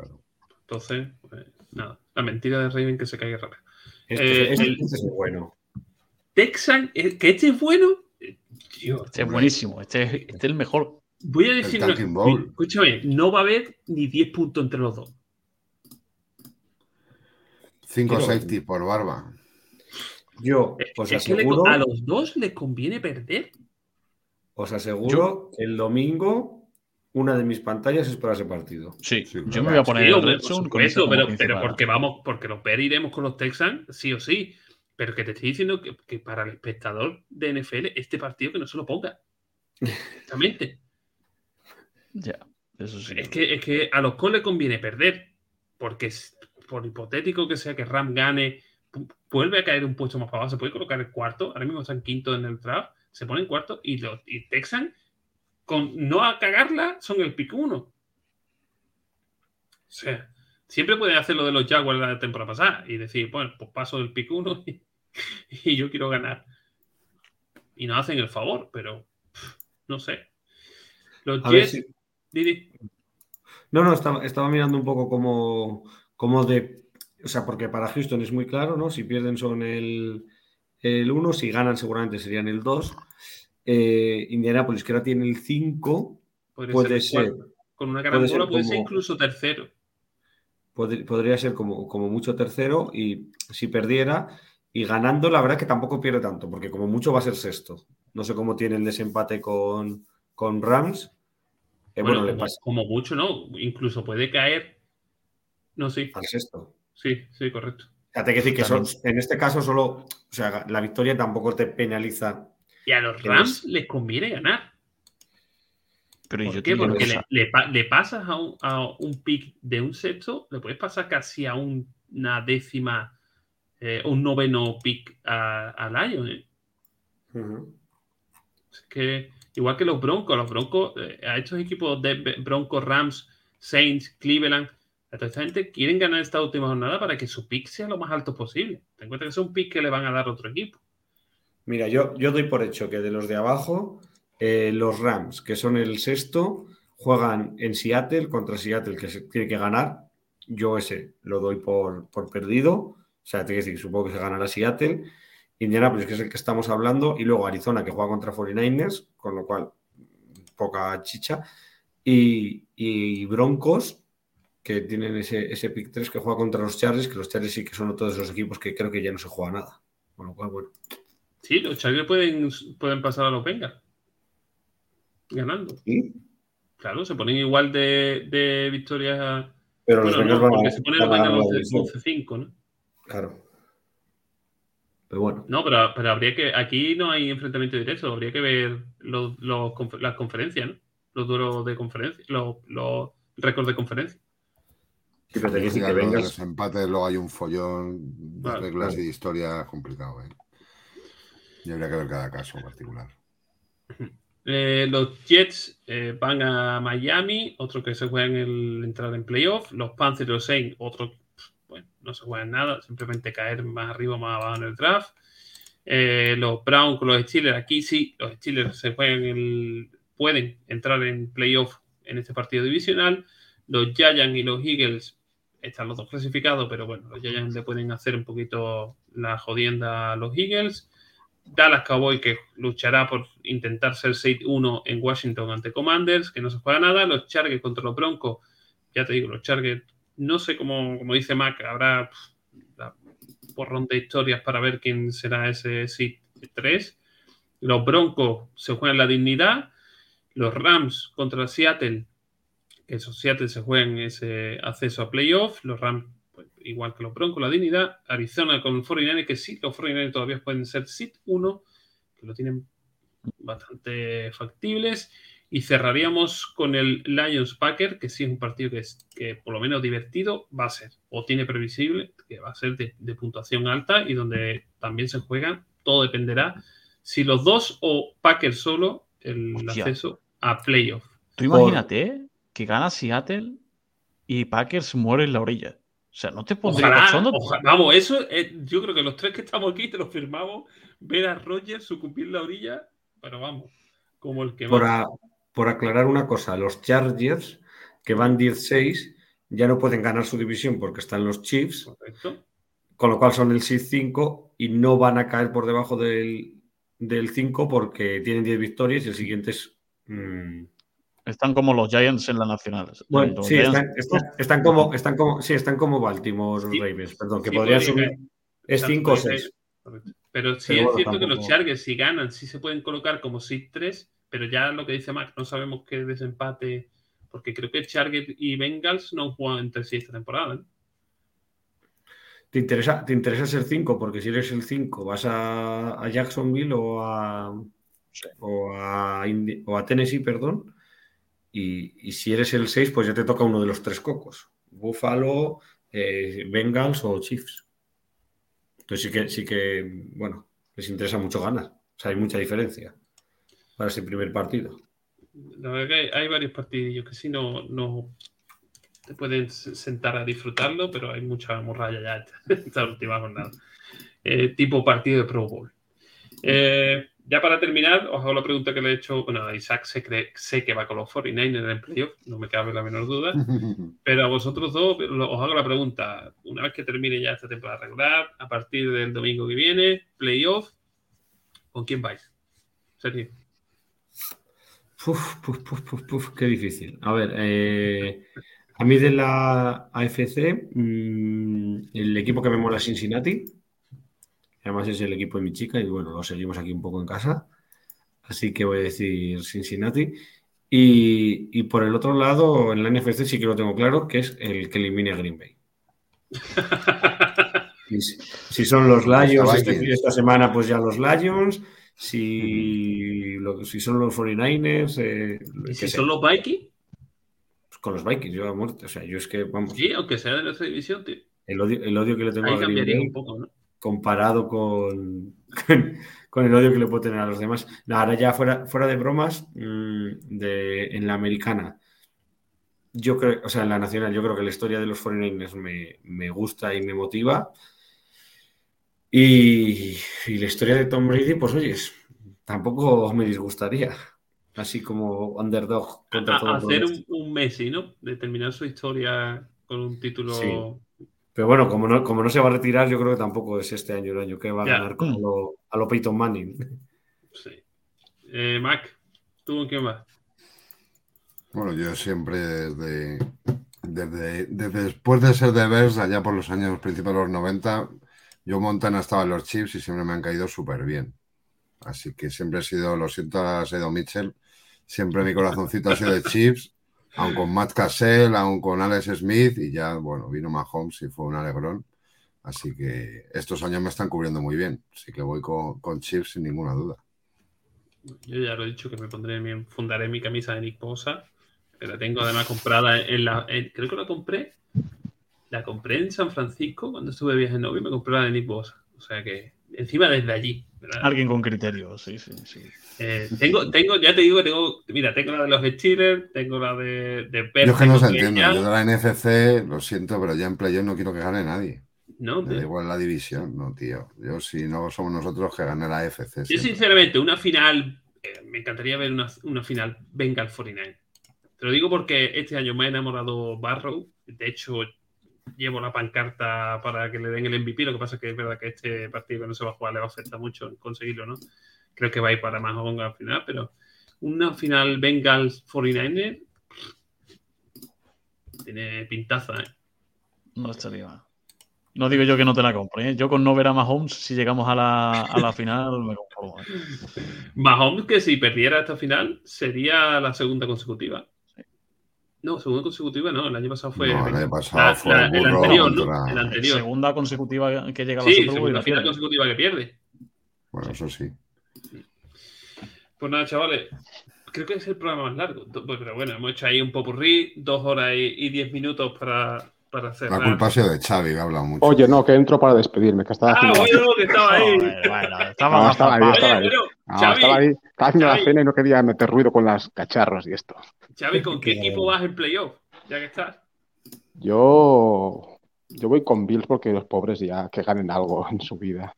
Entonces, pues, nada, la mentira de Raven que se caiga rápido. Este, este, este es bueno. Texan, eh, que este es bueno. este es buenísimo, este es, este es el mejor. Voy a decir Escúchame, no va a haber ni 10 puntos entre los dos. 5 safety por barba. Yo os aseguro. a los dos les conviene perder. Os aseguro que el domingo una de mis pantallas es para ese partido. Sí, yo me voy a poner el Red con eso, pero, pero porque vamos, porque los ver iremos con los Texans, sí o sí. Pero que te estoy diciendo que, que para el espectador de NFL, este partido que no se lo ponga. Exactamente. Ya, eso sí. Es que, es que a los Colts le conviene perder, porque por hipotético que sea que Ram gane, vuelve a caer un puesto más para abajo, se puede colocar el cuarto, ahora mismo están quinto en el draft, se pone en cuarto y, los, y Texan, con no a cagarla, son el pick uno. O sea, siempre pueden hacer lo de los Jaguars la temporada pasada y decir, bueno, pues paso del pick uno y, yo quiero ganar. Y no hacen el favor, pero no sé. Los Jets, no, no, estaba, mirando un poco como, de. O sea, porque para Houston es muy claro, ¿no? Si pierden son el, el 1, si ganan seguramente serían el 2. Eh, Indianapolis, que ahora tiene el 5, puede ser. con una carambola puede, ser, incluso tercero. podría ser como, como mucho tercero y si perdiera y ganando, la verdad que tampoco pierde tanto, porque como mucho va a ser sexto. No sé cómo tiene el desempate con, con Rams, bueno, como, mucho, ¿no? Incluso puede caer. No, sí. Al sexto. Sí, sí, correcto. Fíjate que decir que son, en este caso solo, o sea, la victoria tampoco te penaliza. Y a los Rams les conviene ganar. Pero ¿Por qué? Porque le, pasas a un, a un, pick de un sexto, le puedes pasar casi a una décima, eh, un noveno pick al año. ¿eh? Es que Igual que los Broncos, los Broncos, eh, a estos equipos de Broncos, Rams, Saints, Cleveland, a toda esta gente quieren ganar esta última jornada para que su pick sea lo más alto posible. Ten en cuenta que es un pick que le van a dar otro equipo. Mira, yo, yo doy por hecho que de los de abajo, eh, los Rams, que son el sexto, juegan en Seattle contra Seattle, que se tiene que ganar. Yo ese lo doy por, por perdido. O sea, te que decir, supongo que se ganará Seattle. Indianapolis, que es el que estamos hablando, y luego Arizona, que juega contra 49ers, con lo cual poca chicha, y, Broncos, que tienen ese, ese pick 3 que juega contra los Chargers, que los Chargers sí que son todos esos equipos que creo que ya no se juega nada. Con lo cual, bueno. Sí, los Chargers pueden, pueden pasar a los Bengals. ganando. Claro, se ponen igual de, de victorias. Pero los Bengals no, van a- porque se ponen los van a Bengals la división. 11-5, ¿no? Claro. Pero bueno. No, pero, pero habría que. Aquí no hay enfrentamiento directo, habría que ver los, los las conferencias, ¿no? Los duros de conferencia, los, los récords de conferencia. Sí, pero que vengas. los empates, luego hay un follón de Vale, reglas vale. y de historia complicado. ¿eh? Y habría que ver cada caso en particular. Eh, los Jets eh, van a Miami, otro que se juegan el entrar en playoff. Los Panthers y los Saints, otro bueno, no se juegan nada, simplemente caer más arriba o más abajo en el draft. Eh, los Browns con los Steelers, aquí sí, los Steelers se juegan el, pueden entrar en playoff en este partido divisional. Los Giants y los Eagles están los dos clasificados, pero bueno, los Giants le pueden hacer un poquito la jodienda a los Eagles. Dallas Cowboy que luchará por intentar ser 6-1 en Washington ante Commanders, que no se juega nada. Los Chargers contra los Broncos, ya te digo, los Chargers, no sé cómo, como dice Mac, habrá la- porrón de historias para ver quién será ese seed 3. Los Broncos se juegan la dignidad. Los Rams contra Seattle, que esos Seattle se juegan ese acceso a playoff. Los Rams, pues, igual que los Broncos, la dignidad. Arizona con 49 que sí, los 49 todavía pueden ser seed 1, que lo tienen bastante factibles. Y cerraríamos con el Lions Packer, que sí es un partido que, es, que por lo menos divertido va a ser, o tiene previsible que va a ser de, de puntuación alta y donde también se juegan, todo dependerá si los dos o Packer solo el Hostia. acceso a playoff. Tú imagínate que gana Seattle y Packers muere en la orilla. O sea, no te pondría Ojalá, cachondo? oja- vamos, eso yo creo que los tres que estamos aquí te lo firmamos, ver a Rogers sucumbir la orilla, pero vamos, como el que Por, a- por aclarar una cosa, los Chargers, que van 10-6, ya no pueden ganar su división porque están los Chiefs, Correcto. con lo cual son el 6-5 y no van a caer por debajo del, del 5 porque tienen 10 victorias y el siguiente es... mm, Están como los Giants en la nacional. bueno, sí, Giants- están, están- están como, están, como, sí, están como Baltimore Sí. Ravens, perdón, que Sí, podría subir. Es Exacto, 5 o puede 6. Correcto. Pero sí Pero es bueno, cierto que los Chargers, si ganan, sí se pueden colocar como seed 3, pero ya lo que dice Mac, no sabemos qué desempate, porque creo que Chargers y Bengals no juegan entre sí esta temporada. ¿Te interesa, te interesa ser 5? Porque si eres el 5 vas a, a Jacksonville o a, o, a Indi- o a Tennessee, perdón. Y, si eres el 6, pues ya te toca uno de los tres cocos. Buffalo, eh, Bengals o Chiefs. Entonces sí que, sí que, bueno, les interesa mucho ganar. O sea, hay mucha diferencia para ese primer partido. La verdad que hay, varios partidillos que sí no, no te pueden sentar a disfrutarlo, pero hay mucha morralla ya esta última jornada. Eh, tipo partido de Pro Bowl. Eh, ya para terminar, os hago la pregunta que le he hecho. Bueno, Isaac sé, cree- sé que va con los 49ers en playoff, no me cabe la menor duda. Pero a vosotros dos lo- os hago la pregunta. Una vez que termine ya esta temporada regular, a partir del domingo que viene, playoff, ¿con quién vais? Sergio. Puf, puf, puf, puf, puf, qué difícil. A ver, eh, a mí de la AFC, mm, el equipo que me mola es Cincinnati. Además es el equipo de mi chica y bueno, lo seguimos aquí un poco en casa. Así que voy a decir Cincinnati. Y, y por el otro lado, en la NFC sí que lo tengo claro, que es el que elimine a Green Bay. Si, si son los Lions este- esta semana, pues ya los Lions. Si, lo- si son los 49ers, eh, ¿Y que si sé, son los Vikings? con los Vikings, yo a muerte. O sea, yo es que, vamos, Sí, aunque sea de nuestra división, tío. el odio, el odio que le tengo Ahí a Green cambiaría Bay un poco, ¿no? Comparado con, con, con el odio que le puedo tener a los demás. Ahora ya fuera, fuera de bromas, mm, de, en la americana, yo creo, o sea, en la nacional, yo creo que la historia de los 49ers me, me gusta y me motiva. Y, y la historia de Tom Brady, pues oyes, tampoco me disgustaría. Así como underdog contra A- todo hacer un, un Messi, ¿no? De terminar su historia con un título. Sí. Pero bueno, como no, como no se va a retirar, yo creo que tampoco es este año el año que va a Ya. ganar como lo- a lo Peyton Manning. Sí. Eh, Mac, ¿tú con quién vas? Bueno, yo siempre desde, desde, desde después de ser de Bears, allá por los años principios de los 90, yo Montana estaba en los Chiefs y siempre me han caído súper bien. Así que siempre he sido, lo siento a Sedo Mitchell, siempre mi corazoncito ha sido de Chips, aun con Matt Cassell, aun con Alex Smith, y ya, bueno, vino Mahomes y fue un alegrón. Así que estos años me están cubriendo muy bien. Así que voy con, con Chips sin ninguna duda. Yo ya lo he dicho que me pondré, me fundaré mi camisa de Nick Bosa, que la tengo además comprada en la. creo que la compré. La compré en San Francisco cuando estuve de viaje en novio y me compré la de Nick Bosa. O sea que encima desde allí. Alguien con criterio, sí, sí, sí. Eh, tengo, tengo, ya te digo, tengo, mira, tengo la de los Steelers, tengo la de, de Yo que no se entiendo, yo de la NFC, lo siento, pero ya en playoff no quiero que gane nadie. No, me da igual la división, no, tío. Yo si no somos nosotros que gane la FC. Yo sinceramente, una final, eh, me encantaría ver una, una final venga al 49. Te lo digo porque este año me ha enamorado Barrow. De hecho, llevo la pancarta para que le den el MVP. Lo que pasa es que es verdad que este partido no se va a jugar le va a afectar mucho conseguirlo, ¿no? Creo que va a ir para más al final, pero una final Bengals 49 tiene pintaza, ¿eh? No estaría mal. No digo yo que no te la compre. ¿eh? Yo con no ver a Mahomes, si llegamos a la, a la final, me conformo. Mahomes, que si perdiera esta final, sería la segunda consecutiva. No, segunda consecutiva no, el año pasado fue. No, el año pasado fue el, anterior, ¿no? El anterior. Segunda consecutiva que llega a la sí, segunda final consecutiva que pierde. Bueno, eso sí. Pues nada, chavales. Creo que es el programa más largo. Pero bueno, hemos hecho ahí un popurrí, dos horas y diez minutos para, para cerrar. La culpa ha sido de Xavi, que ha hablado mucho. Oye, no, que entro para despedirme, que estaba Ah, bueno, que estaba ahí. bueno, estaba, no, estaba ahí, estaba ahí. No, estaba ahí. Estaba haciendo la cena y no quería meter ruido con las cacharros y esto. Xavi, ¿con qué equipo vas en playoff? Ya que estás. Yo, yo voy con Bills porque los pobres ya que ganen algo en su vida.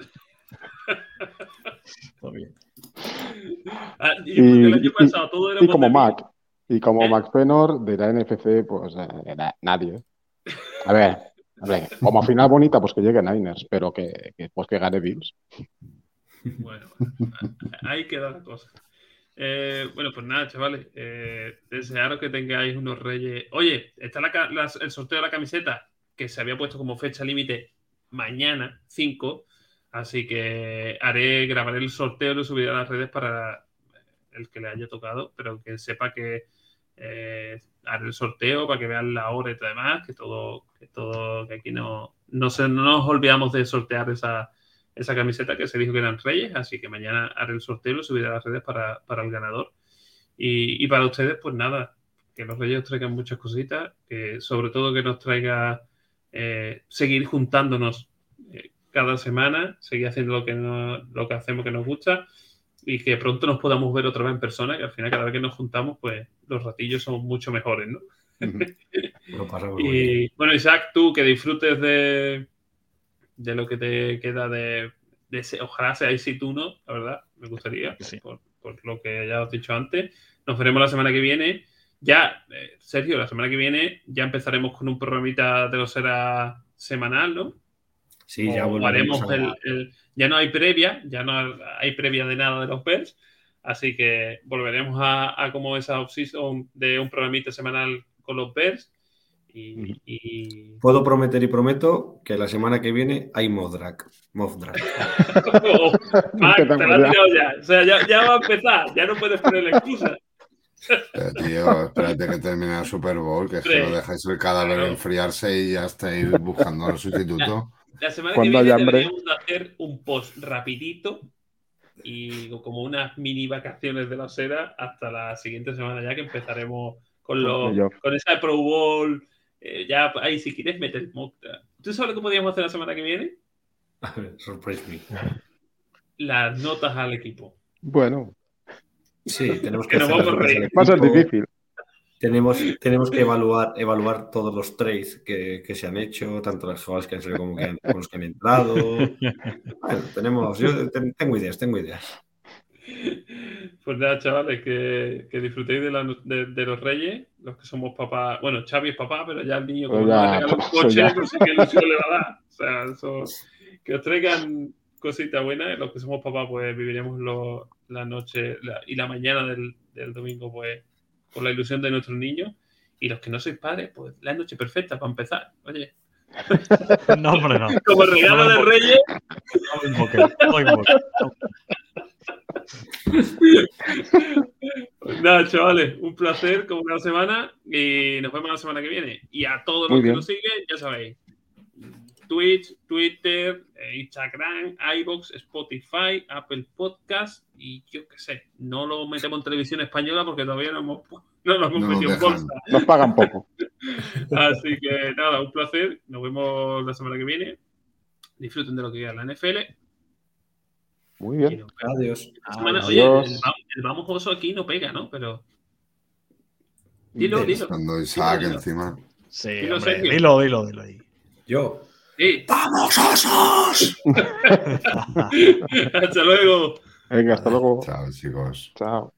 Todo bien. Ah, y, el año pasado todo era y como Mac, y como ¿Eh? Mac Fenor de la NFC, pues eh, nadie. A ver, a ver, como final bonita, pues que llegue Niners, pero que, que pues que gane Bills. Bueno, ahí queda la cosa. Eh, bueno, pues nada, chavales. Eh, desearos que tengáis unos reyes. Oye, está el sorteo de la camiseta que se había puesto como fecha límite mañana, 5. Así que haré, grabaré el sorteo y lo subiré a las redes para el que le haya tocado, pero que sepa que eh, haré el sorteo para que vean la hora y demás, que todo, que todo, que aquí no, no, se, no nos olvidamos de sortear esa, esa camiseta que se dijo que eran reyes, así que mañana haré el sorteo y lo subiré a las redes para, para el ganador. Y, y, para ustedes, pues nada, que los reyes traigan muchas cositas, que sobre todo que nos traiga eh, seguir juntándonos eh, cada semana, seguir haciendo lo que, no, lo que hacemos que nos gusta y que pronto nos podamos ver otra vez en persona, que al final cada vez que nos juntamos, pues los ratillos son mucho mejores, ¿no? y bueno, Isaac, tú que disfrutes de, de lo que te queda de, ese, ojalá sea tú no, la verdad, me gustaría, por, lo que ya os he dicho antes. Nos veremos la semana que viene. Ya, eh, Sergio, la semana que viene ya empezaremos con un programita de los será semanal, ¿no? Sí, ya el, Ya no hay previa, ya no hay previa de nada de los Bears, así que volveremos a, a como esa off de un programita semanal con los Bears y, Puedo prometer y prometo que la semana que viene hay Modrak. Modrak. oh, te la tirado ya. O sea, ya, ya, va a empezar. Ya no puedes poner la excusa. Pero, tío, espérate que termine el Super Bowl, que que lo dejáis el cadáver enfriarse y ya estáis buscando al sustituto. La, la semana que viene deberíamos hacer un post rapidito y como unas mini vacaciones de la seda hasta la siguiente semana ya que empezaremos con, los, con esa Pro Bowl eh, ya ahí si quieres meter mock ¿Tú sabes lo que podríamos hacer la semana que viene? A ver, surprise me. Las notas al equipo. Bueno. Sí, tenemos que, nos vamos a reír. Va a ser difícil. Tenemos, tenemos que evaluar, evaluar todos los trades que, que se han hecho, tanto las jugadas que han salido como, que los que han entrado. Bueno, tenemos, yo tengo ideas, tengo ideas. Pues nada, chavales, que, que disfrutéis de, la, de, de, los reyes, los que somos papás. Bueno, Xavi es papá, pero ya el niño, como no le regala un coche, no sé qué ilusión le va a dar. O sea, eso, que os traigan cositas buenas. Los que somos papás, pues viviremos lo, la noche la, y la mañana del, del, domingo, pues con la ilusión de nuestros niños. Y los que no sois padres, pues la noche perfecta para empezar. Oye. No, hombre, no. Como regalo de Reyes. No, Nada, chavales, un placer como cada semana y nos vemos la semana que viene. Y a todos los que nos siguen, ya sabéis, Twitch, Twitter, eh, Instagram, iBox, Spotify, Apple Podcast y yo qué sé. No lo metemos en televisión española porque todavía no hemos, no lo hemos metido en bolsa. Nos pagan poco. Así que nada, un placer. Nos vemos la semana que viene. Disfruten de lo que queda la NFL. Muy bien. Adiós. Oye, el, vamos oso aquí no pega, ¿no? Pero. Dilo, dilo. Cuando Isaac encima. Sí, dilo, dilo, dilo, dilo ahí. Yo. ¡Vamos, osos! hasta luego. Venga, hasta luego. Chao, chicos. Chao.